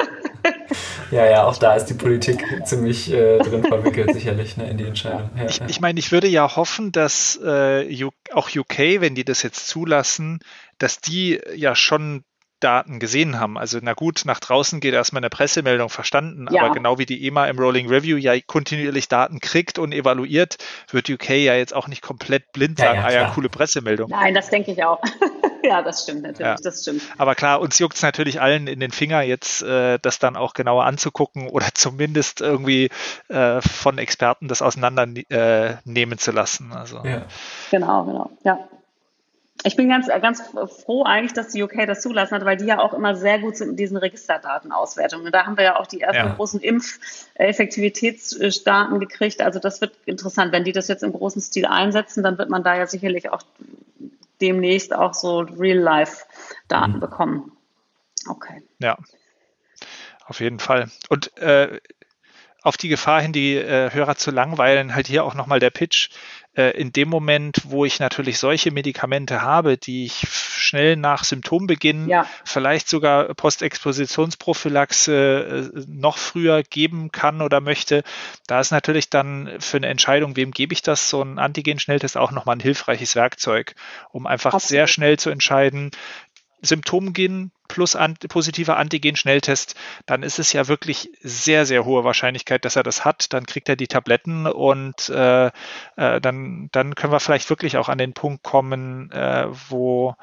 Ja, ja, auch da ist die Politik ziemlich äh, drin verwickelt, sicherlich, ne, in die Entscheidung. Ja, ich, ja. ich meine, ich würde ja hoffen, dass äh, auch UK, wenn die das jetzt zulassen, dass die ja schon Daten gesehen haben. Also na gut, nach draußen geht erstmal eine Pressemeldung verstanden, ja. aber genau wie die EMA im Rolling Review ja kontinuierlich Daten kriegt und evaluiert, wird UK ja jetzt auch nicht komplett blind sagen, ja, ah ja, coole Pressemeldung. Nein, das denke ich auch. ja, das stimmt natürlich, ja. das stimmt. Aber klar, uns juckt es natürlich allen in den Finger, jetzt äh, das dann auch genauer anzugucken oder zumindest irgendwie äh, von Experten das auseinandernehmen äh, zu lassen. Also. Ja. Genau, genau, ja ich bin ganz, ganz froh eigentlich, dass die UK das zulassen hat, weil die ja auch immer sehr gut sind in diesen Registerdatenauswertungen. Da haben wir ja auch die ersten ja. großen Impfeffektivitätsdaten gekriegt. Also das wird interessant. Wenn die das jetzt im großen Stil einsetzen, dann wird man da ja sicherlich auch demnächst auch so Real-Life-Daten mhm. bekommen. Okay. Ja, auf jeden Fall. Und äh, auf die Gefahr hin, die äh, Hörer zu langweilen, halt hier auch nochmal der Pitch äh, in dem Moment, wo ich natürlich solche Medikamente habe, die ich schnell nach Symptombeginn, ja. vielleicht sogar Postexpositionsprophylaxe äh, noch früher geben kann oder möchte, da ist natürlich dann für eine Entscheidung, wem gebe ich das, so ein Antigen-Schnelltest auch nochmal ein hilfreiches Werkzeug, um einfach Absolut. sehr schnell zu entscheiden, Symptomgen plus an, positiver Antigen-Schnelltest, dann ist es ja wirklich sehr, sehr hohe Wahrscheinlichkeit, dass er das hat. Dann kriegt er die Tabletten und äh, äh, dann, dann können wir vielleicht wirklich auch an den Punkt kommen, äh, wo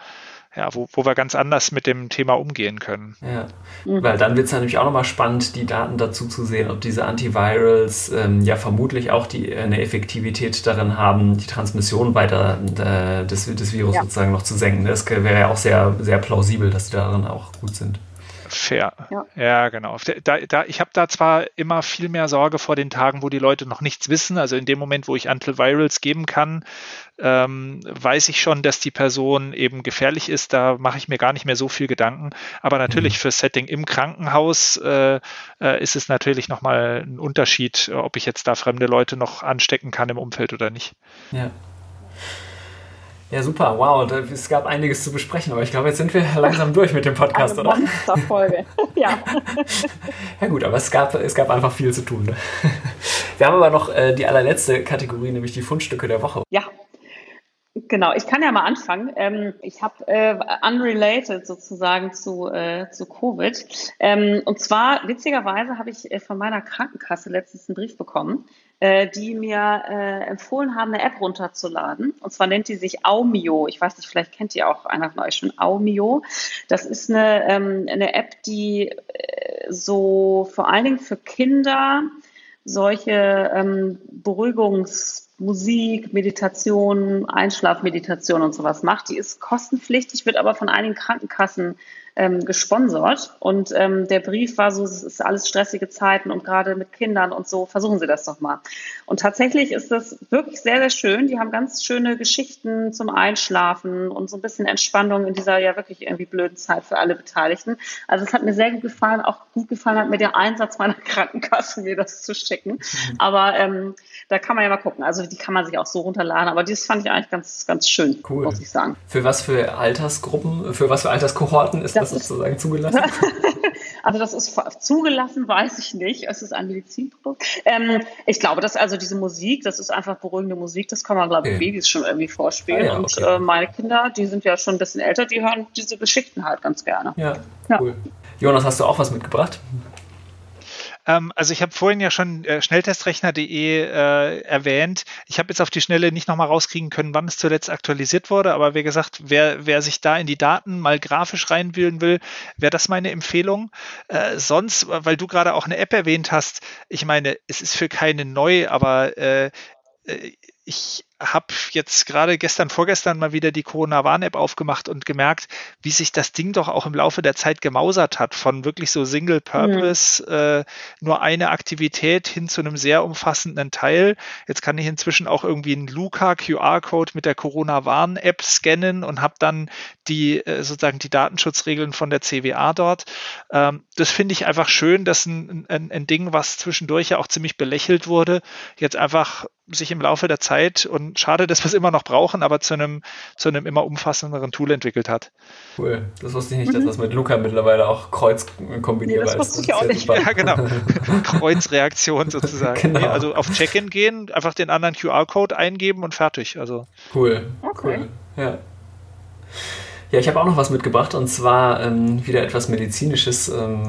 ja, wo, wo wir ganz anders mit dem Thema umgehen können. Ja, mhm. weil dann wird es natürlich auch nochmal spannend, die Daten dazu zu sehen, ob diese Antivirals ähm, ja vermutlich auch die, eine Effektivität darin haben, die Transmission weiter äh, des, des Virus ja. sozusagen noch zu senken. Das wäre ja auch sehr, sehr plausibel, dass die darin auch gut sind. Fair. Ja, ja genau. Da, da, ich habe da zwar immer viel mehr Sorge vor den Tagen, wo die Leute noch nichts wissen. Also in dem Moment, wo ich Antivirals geben kann, ähm, weiß ich schon, dass die Person eben gefährlich ist. Da mache ich mir gar nicht mehr so viel Gedanken. Aber natürlich mhm. für Setting im Krankenhaus äh, äh, ist es natürlich nochmal ein Unterschied, ob ich jetzt da fremde Leute noch anstecken kann im Umfeld oder nicht. Ja. Ja, super, wow, es gab einiges zu besprechen, aber ich glaube, jetzt sind wir langsam durch mit dem Podcast, Eine oder? Folge. ja. ja gut, aber es gab, es gab einfach viel zu tun. Ne? Wir haben aber noch äh, die allerletzte Kategorie, nämlich die Fundstücke der Woche. Ja, Genau, ich kann ja mal anfangen. Ähm, ich habe äh, unrelated sozusagen zu, äh, zu Covid. Ähm, und zwar, witzigerweise, habe ich äh, von meiner Krankenkasse letztens einen Brief bekommen, äh, die mir äh, empfohlen haben, eine App runterzuladen. Und zwar nennt die sich Aumio. Ich weiß nicht, vielleicht kennt ihr auch einer von euch schon Aumio. Das ist eine, ähm, eine App, die äh, so vor allen Dingen für Kinder solche ähm, Beruhigungs- Musik, Meditation, Einschlafmeditation und sowas macht. Die ist kostenpflichtig, wird aber von einigen Krankenkassen ähm, gesponsert. Und ähm, der Brief war so, es ist alles stressige Zeiten und gerade mit Kindern und so, versuchen Sie das doch mal. Und tatsächlich ist das wirklich sehr, sehr schön. Die haben ganz schöne Geschichten zum Einschlafen und so ein bisschen Entspannung in dieser ja wirklich irgendwie blöden Zeit für alle Beteiligten. Also es hat mir sehr gut gefallen. Auch gut gefallen hat mir der Einsatz meiner Krankenkasse, mir das zu schicken. Mhm. Aber ähm, da kann man ja mal gucken. Also die kann man sich auch so runterladen. Aber das fand ich eigentlich ganz, ganz schön, cool. muss ich sagen. Für was für Altersgruppen, für was für Alterskohorten ist das? Das sozusagen zugelassen? also das ist zugelassen, weiß ich nicht. Es ist ein Medizinprodukt. Ähm, ich glaube, dass also diese Musik, das ist einfach beruhigende Musik, das kann man, glaube ich, okay. Babys schon irgendwie vorspielen. Ah, ja, okay. Und äh, meine Kinder, die sind ja schon ein bisschen älter, die hören diese Geschichten halt ganz gerne. Ja, ja. cool. Jonas, hast du auch was mitgebracht? Ähm, also ich habe vorhin ja schon äh, schnelltestrechner.de äh, erwähnt. Ich habe jetzt auf die Schnelle nicht nochmal rauskriegen können, wann es zuletzt aktualisiert wurde, aber wie gesagt, wer, wer sich da in die Daten mal grafisch reinwühlen will, wäre das meine Empfehlung. Äh, sonst, weil du gerade auch eine App erwähnt hast, ich meine, es ist für keine neu, aber äh, äh ich habe jetzt gerade gestern, vorgestern mal wieder die Corona-Warn-App aufgemacht und gemerkt, wie sich das Ding doch auch im Laufe der Zeit gemausert hat. Von wirklich so Single-Purpose, mhm. äh, nur eine Aktivität hin zu einem sehr umfassenden Teil. Jetzt kann ich inzwischen auch irgendwie einen Luca-QR-Code mit der Corona-Warn-App scannen und habe dann die äh, sozusagen die Datenschutzregeln von der CWA dort. Ähm, das finde ich einfach schön, dass ein, ein, ein Ding, was zwischendurch ja auch ziemlich belächelt wurde, jetzt einfach sich im Laufe der Zeit und schade, dass wir es immer noch brauchen, aber zu einem, zu einem immer umfassenderen Tool entwickelt hat. Cool. Das wusste ich nicht, dass das mit Luca mittlerweile auch Kreuz kombinierbar nee, das ist. Das wusste ich auch nicht. Ja, genau. Kreuzreaktion sozusagen. Genau. Nee, also auf Check-in gehen, einfach den anderen QR-Code eingeben und fertig. Also. Cool. Okay. Cool. Ja. Ja, ich habe auch noch was mitgebracht und zwar ähm, wieder etwas Medizinisches ähm,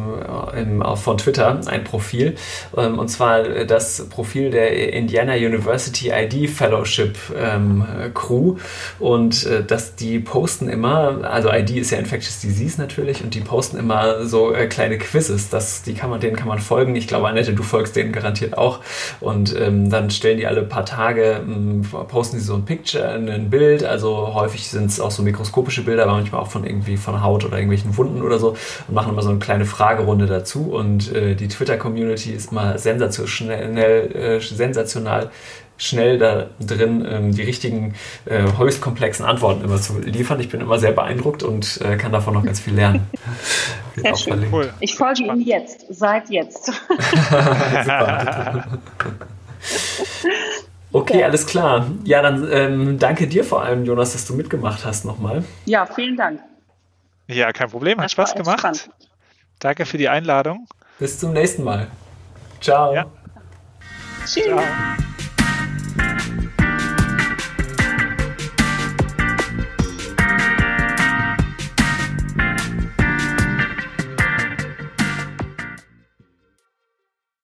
im, von Twitter, ein Profil. Ähm, und zwar das Profil der Indiana University ID Fellowship ähm, Crew. Und äh, das, die posten immer, also ID ist ja Infectious Disease natürlich, und die posten immer so äh, kleine Quizzes. Das, die kann man, denen kann man folgen. Ich glaube, Annette, du folgst denen garantiert auch. Und ähm, dann stellen die alle paar Tage, ähm, posten sie so ein Picture, ein Bild. Also häufig sind es auch so mikroskopische Bilder aber manchmal auch von irgendwie von Haut oder irgendwelchen Wunden oder so und machen immer so eine kleine Fragerunde dazu. Und äh, die Twitter-Community ist immer sensationell, äh, sensational schnell da drin, ähm, die richtigen, äh, höchst komplexen Antworten immer zu liefern. Ich bin immer sehr beeindruckt und äh, kann davon noch ganz viel lernen. Sehr schön. Cool. Ich folge Ihnen jetzt, seit jetzt. Okay, alles klar. Ja, dann ähm, danke dir vor allem, Jonas, dass du mitgemacht hast nochmal. Ja, vielen Dank. Ja, kein Problem, hat das Spaß gemacht. Spannend. Danke für die Einladung. Bis zum nächsten Mal. Ciao. Ja. Tschüss. Ciao.